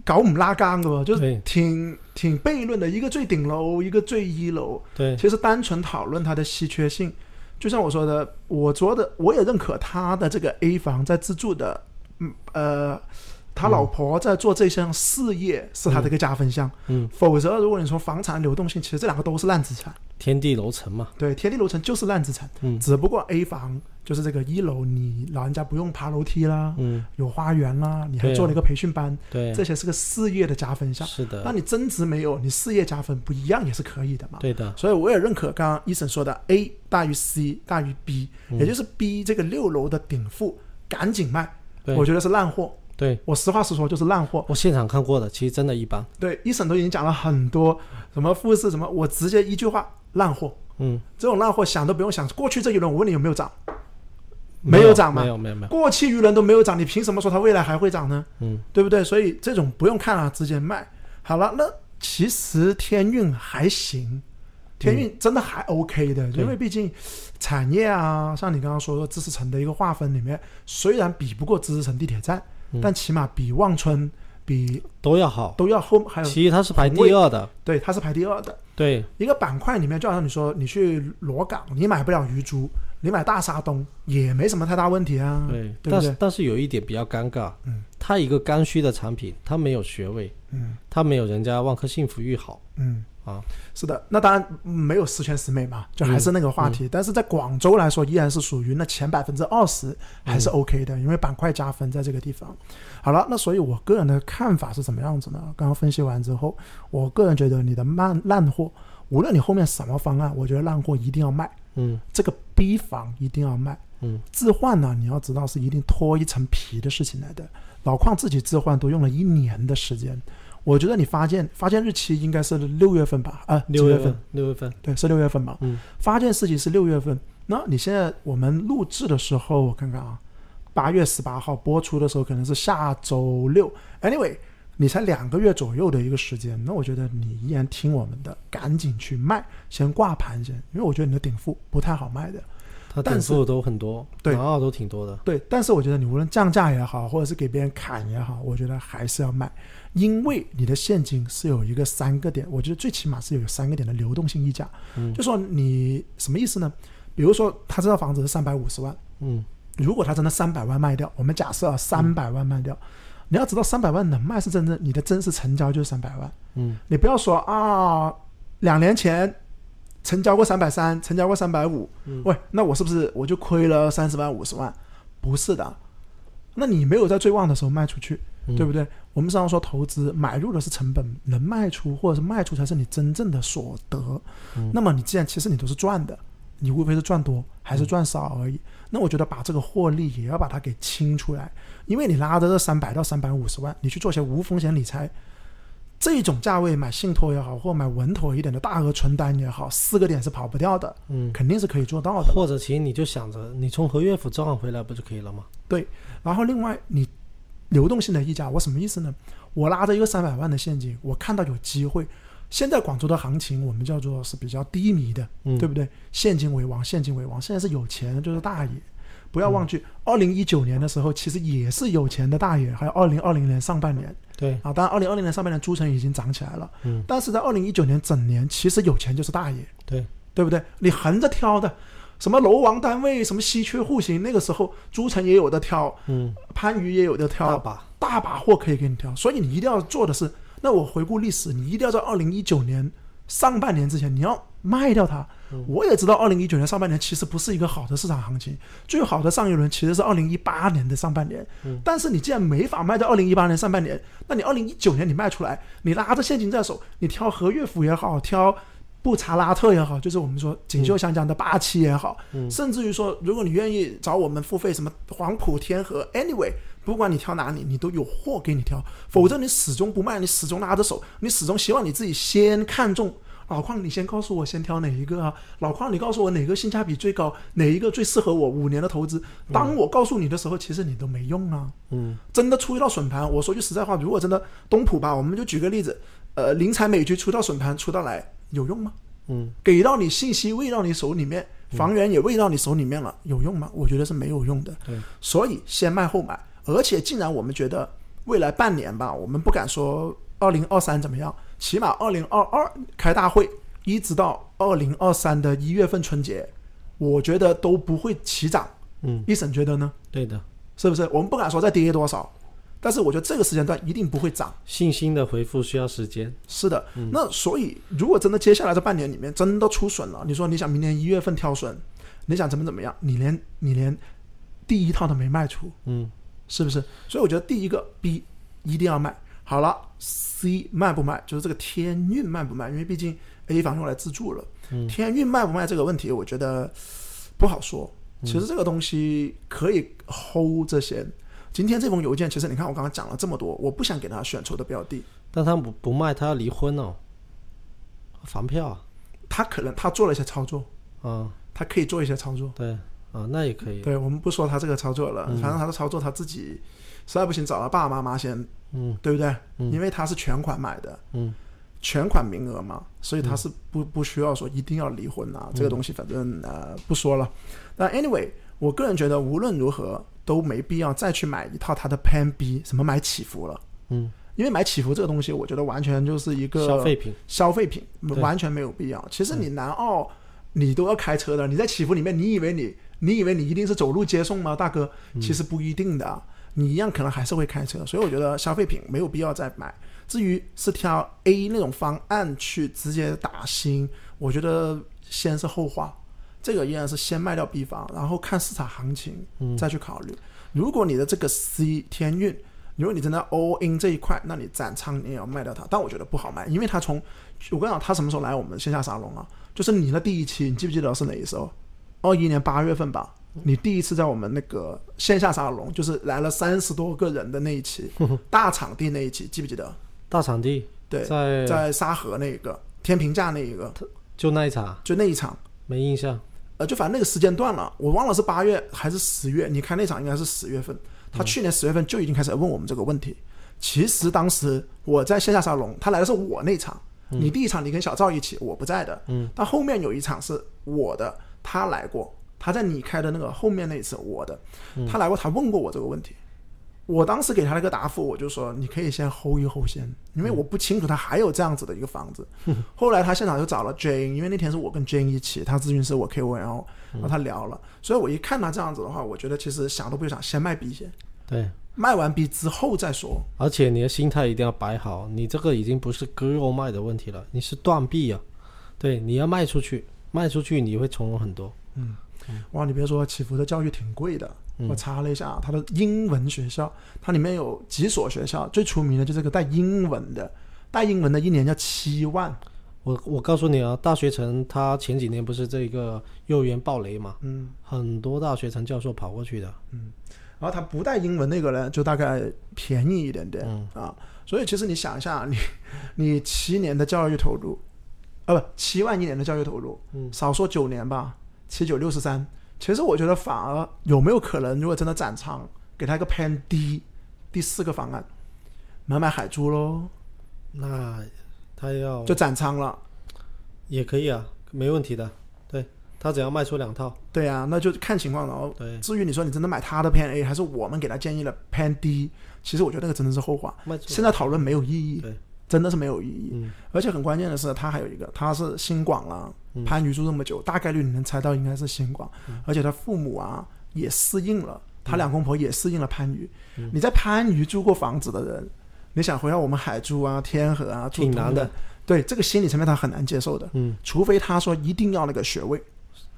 搞我们拉杆的，就是挺挺悖论的，一个最顶楼，一个最一楼。对，其实单纯讨论它的稀缺性，就像我说的，我做的我也认可他的这个 A 房在自住的，嗯呃。他老婆在做这项事业是他的一个加分项，嗯，否则如果你说房产流动性，其实这两个都是烂资产。天地楼层嘛，对，天地楼层就是烂资产，嗯，只不过 A 房就是这个一楼，你老人家不用爬楼梯啦，嗯，有花园啦，你还做了一个培训班，对，这些是个事业的加分项，是的。那你增值没有，你事业加分不一样也是可以的嘛，对的。所以我也认可刚刚医生说的 A 大于 C 大于 B，也就是 B 这个六楼的顶付赶紧卖，我觉得是烂货。对我实话实说，就是烂货。我现场看过的，其实真的一般。对，一审都已经讲了很多，什么复试什么，我直接一句话，烂货。嗯，这种烂货想都不用想。过去这一轮，我问你有没有涨？没有涨吗？没有没有没有。过去一轮都没有涨，你凭什么说它未来还会涨呢？嗯，对不对？所以这种不用看了，直接卖好了。那其实天运还行，天运真的还 OK 的，因为毕竟产业啊，像你刚刚说的知识城的一个划分里面，虽然比不过知识城地铁站。但起码比望春比都要好，都要后还有。其实它是排第二的，对，它是排第二的。对，一个板块里面，就好像你说，你去罗岗，你买不了鱼珠，你买大沙东也没什么太大问题啊。对，但是但是有一点比较尴尬，嗯，它一个刚需的产品，它没有学位，嗯，它没有人家万科幸福域好，嗯。啊，是的，那当然没有十全十美嘛，就还是那个话题。但是在广州来说，依然是属于那前百分之二十，还是 OK 的，因为板块加分在这个地方。好了，那所以我个人的看法是怎么样子呢？刚刚分析完之后，我个人觉得你的烂烂货，无论你后面什么方案，我觉得烂货一定要卖。嗯，这个逼房一定要卖。嗯，置换呢，你要知道是一定脱一层皮的事情来的。老矿自己置换都用了一年的时间。我觉得你发件发件日期应该是六月份吧？啊，六月份，六月份，对，是六月份吧？嗯，发件日期是六月份。那你现在我们录制的时候，我看看啊，八月十八号播出的时候可能是下周六。Anyway，你才两个月左右的一个时间，那我觉得你依然听我们的，赶紧去卖，先挂盘先，因为我觉得你的顶付不太好卖的。它顶付都很多，对，然后都挺多的。对，但是我觉得你无论降价也好，或者是给别人砍也好，我觉得还是要卖。因为你的现金是有一个三个点，我觉得最起码是有三个点的流动性溢价。嗯，就说你什么意思呢？比如说他这套房子是三百五十万，嗯，如果他真的三百万卖掉，我们假设啊三百万卖掉，你要知道三百万能卖是真正你的真实成交就是三百万。嗯，你不要说啊，两年前成交过三百三，成交过三百五，喂，那我是不是我就亏了三十万五十万？不是的，那你没有在最旺的时候卖出去。对不对？我们常常说投资买入的是成本，能卖出或者是卖出才是你真正的所得。那么你既然其实你都是赚的，你无非是赚多还是赚少而已。那我觉得把这个获利也要把它给清出来，因为你拉着这三百到三百五十万，你去做些无风险理财，这种价位买信托也好，或买稳妥一点的大额存单也好，四个点是跑不掉的，嗯，肯定是可以做到的。或者其实你就想着你从合约府赚回来不就可以了吗？对然后另外你流动性的溢价，我什么意思呢？我拉着一个三百万的现金，我看到有机会。现在广州的行情我们叫做是比较低迷的，嗯，对不对？现金为王，现金为王。现在是有钱的就是大爷，不要忘记，二零一九年的时候其实也是有钱的大爷，还有二零二零年上半年对，啊，当然二零二零年上半年猪城已经涨起来了，嗯，但是在二零一九年整年，其实有钱就是大爷，对，对不对？你横着挑的，什么楼王单位，什么稀缺户型，那个时候诸城也有的挑，嗯，番禺也有的挑，大把，大把货可以给你挑，所以你一定要做的是，那我回顾历史，你一定要在二零一九年上半年之前，你要卖掉它。嗯。我也知道，二零一九年上半年其实不是一个好的市场行情，最好的上一轮其实是二零一八年的上半年。嗯。但是你既然没法卖到二零一八年上半年，那你二零一九年你卖出来，你拉着现金在手，你挑和悦府也好，挑布查拉特也好，就是我们说锦绣香江的霸气也好，嗯甚至于说，如果你愿意找我们付费，什么黄埔天河，anyway，不管你挑哪里，你都有货给你挑，否则你始终不卖，你始终拉着手，你始终希望你自己先看中。老邝，你先告诉我先挑哪一个啊？老邝，你告诉我哪个性价比最高，哪一个最适合我五年的投资？当我告诉你的时候，其实你都没用啊。嗯真的出一道笋盘，我说句实在话，如果真的东普吧，我们就举个例子，呃，林采美居出道笋盘出到来有用吗？嗯给到你信息喂到你手里面，房源也喂到你手里面了，有用吗？我觉得是没有用的。对，所以先卖后买，而且既然我们觉得未来半年吧，我们不敢说二零二三怎么样，起码二零二二开大会，一直到二零二三的一月份春节，我觉得都不会起涨。嗯，一审觉得呢？对的，是不是？我们不敢说再跌多少，但是我觉得这个时间段一定不会涨。信心的回复需要时间，是的，那所以如果真的接下来这半年里面真的出损了，你说你想明年一月份挑损，你想怎么怎么样，你连你连第一套都没卖出，嗯是不是？所以我觉得第一个 B 一定要卖。好了，C 卖不卖，就是这个天运卖不卖，因为毕竟 A 房用来自住了，嗯天运卖不卖这个问题，我觉得不好说。其实这个东西可以 hold 这些。今天这封邮件，其实你看我刚刚讲了这么多，我不想给他选出的标的，但他不不卖，他要离婚哦，房票啊，他可能他做了一些操作，啊。他可以做一些操作。对。啊，那也可以，对我们不说他这个操作了，反正他的操作他自己实在不行找他爸爸妈妈先，嗯。对不对？嗯。因为他是全款买的，嗯。全款名额嘛，所以他是不不需要说一定要离婚啊，这个东西反正呃不说了。那 anyway，我个人觉得无论如何都没必要再去买一套它的 Plan B，什么买起伏了，嗯，因为买起伏这个东西，我觉得完全就是一个消费品，消费品，完全没有必要。其实你南澳你都要开车的，你在起伏里面，你以为你你以为你一定是走路接送吗，大哥？其实不一定的，你一样可能还是会开车。所以我觉得消费品没有必要再买。至于是挑 A 那种方案去直接打新，我觉得先是后话。这个依然是先卖掉 B 房，然后看市场行情嗯再去考虑。如果你的这个 C 天运，如果你真的 all in 这一块，那你斩仓你也要卖掉它。但我觉得不好卖，因为它从我跟你讲，他什么时候来我们线下沙龙啊？就是你的第一期，你记不记得是哪一时候？二一年八月份吧。你第一次在我们那个线下沙龙，就是来了三十多个人的那一期，大场地那一期，记不记得？大场地对，在在沙河那一个天平架那一个，就那一场就那一场。没印象，呃，就反正那个时间段了，我忘了是八月还是十月。你看那场应该是十月份，他去年十月份就已经开始问我们这个问题。其实当时我在线下沙龙，他来的是我那场，你第一场你跟小赵一起，我不在的。嗯，但后面有一场是我的，他来过，他在你开的那个后面那一次我的，他来过，他问过我这个问题。我当时给他了一个答复，我就说你可以先 hold 一 hold 先，因为我不清楚他还有这样子的一个房子。后来他现场就找了 Jane，因为那天是我跟 Jane 一起，他咨询师我 KOL，然后他聊了，所以我一看他这样子的话，我觉得其实想都不用想，先卖 B 先，对，卖完 B 之后再说。而且你的心态一定要摆好，你这个已经不是割肉卖的问题了，你是断臂啊，对，你要卖出去，卖出去你会从容很多，嗯哇，你别说，祈福的教育挺贵的。嗯我查了一下，它的英文学校，它里面有几所学校，最出名的就是这个带英文的，带英文的一年要七万，我我告诉你啊，大学城它前几年不是这个幼儿园暴雷嘛，嗯很多大学城教授跑过去的。嗯然后它不带英文那个呢，就大概便宜一点点、嗯啊。所以其实你想一下，你你七年的教育投入，啊不，七万一年的教育投入，嗯少说九年吧，七九六十三。其实我觉得反而有没有可能，如果真的斩仓，给他一个 Plan D 第四个方案，买买海珠喽，那他要就斩仓了。也可以啊，没问题的。对他只要卖出两套，对啊，那就看情况了。然后对，至于你说你真的买他的 Plan A，还是我们给他建议了 Plan D，其实我觉得那个真的是后话。现在讨论没有意义对，真的是没有意义。嗯而且很关键的是，他还有一个，他是新广了，嗯番禺住这么久，大概率你能猜到应该是新广，而且他父母啊也适应了，他两公婆也适应了番禺。嗯你在番禺住过房子的人，你想回到我们海珠啊、天河啊挺难的。对这个心理层面他很难接受的，嗯，除非他说一定要那个学位，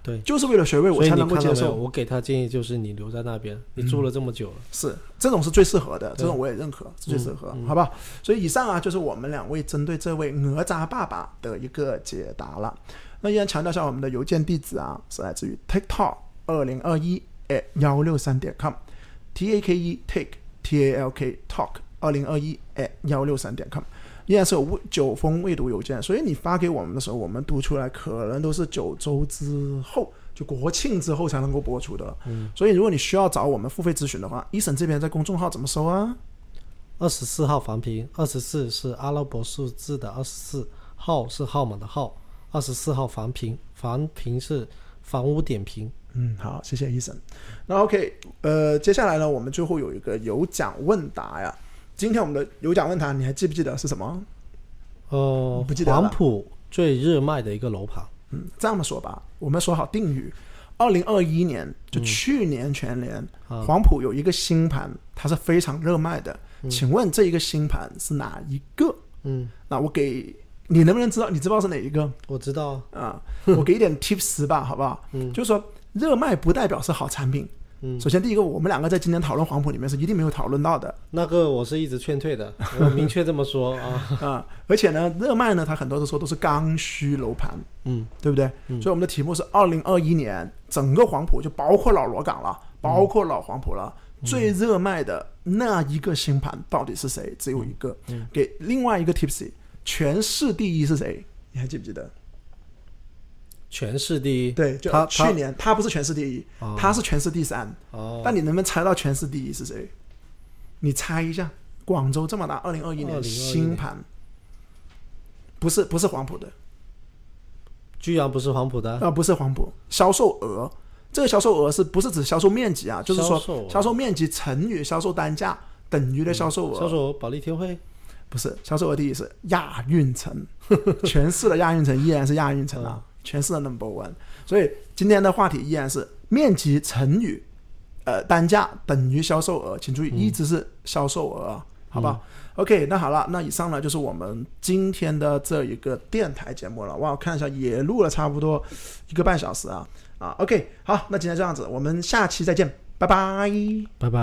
对。就是为了学位我才？能够接受。我给他建议就是你留在那边，你住了这么久了，是这种是最适合的，这种我也认可，是最适合，好吧？所以以上啊，就是我们两位针对这位哪吒爸爸的一个解答了。那依然强调一下，我们的邮件地址啊，是来自于 TikTok 二零二一 at 幺六三点 com，T A K E take T A L K talk 二零二一 at 幺六三点 com。依然是有未九封未读邮件，所以你发给我们的时候，我们读出来可能都是九周之后，就国庆之后才能够播出的了。嗯，所以如果你需要找我们付费咨询的话，一审这边在公众号怎么搜啊？二十四号房评，二十四是阿拉伯数字的二十四，号是号码的号，二十四号房评，房评是房屋点评。嗯，好，谢谢医生。那 OK，呃，接下来呢，我们最后有一个有奖问答呀。今天我们的有奖问答，你还记不记得是什么？呃不记，得了黄埔最热卖的一个楼盘，嗯，这么说吧，我们说好定语。二零二一年，就去年全年，啊黄埔有一个新盘，它是非常热卖的。请问这一个新盘是哪一个？嗯，那我给你能不能知道？你知道是哪一个我知道啊，啊？我给一点 tips 吧，好不好？嗯就是说热卖不代表是好产品。嗯，首先第一个，我们两个在今天讨论黄埔里面是一定没有讨论到的那个我是一直劝退的，我明确这么说啊，啊、而且呢，热卖呢，它很多的时候都是刚需楼盘，嗯对不对？嗯所以我们的题目是二零二一年整个黄埔就包括老罗岗了，包括老黄埔了，最热卖的那一个新盘到底是谁？只有一个。嗯给另外一个 tipsy，全市第一是谁？你还记不记得？全市第一，对，就他去年他不是全市第一，哦。他是全市第三。哦，但你能不能猜到全市第一是谁？你猜一下，广州这么大，二零二一年2021新盘，不是不是黄埔的，居然不是黄埔的，啊，不是黄埔，销售额，这个销售额是不是指销售面积啊？就是说销售面积乘以销售单价等于的销售额，销售额保利天汇，不是销售额第一是亚运城，全市的亚运城依然是亚运城啊，全市的 number one。所以今天的话题依然是面积乘以呃单价等于销售额，请注意一直是销售额，好吧、o k 那好了，那以上呢就是我们今天的这一个电台节目了。哇，我看一下也录了差不多一个半小时啊啊，OK，好，那今天这样子，我们下期再见，拜拜。拜拜。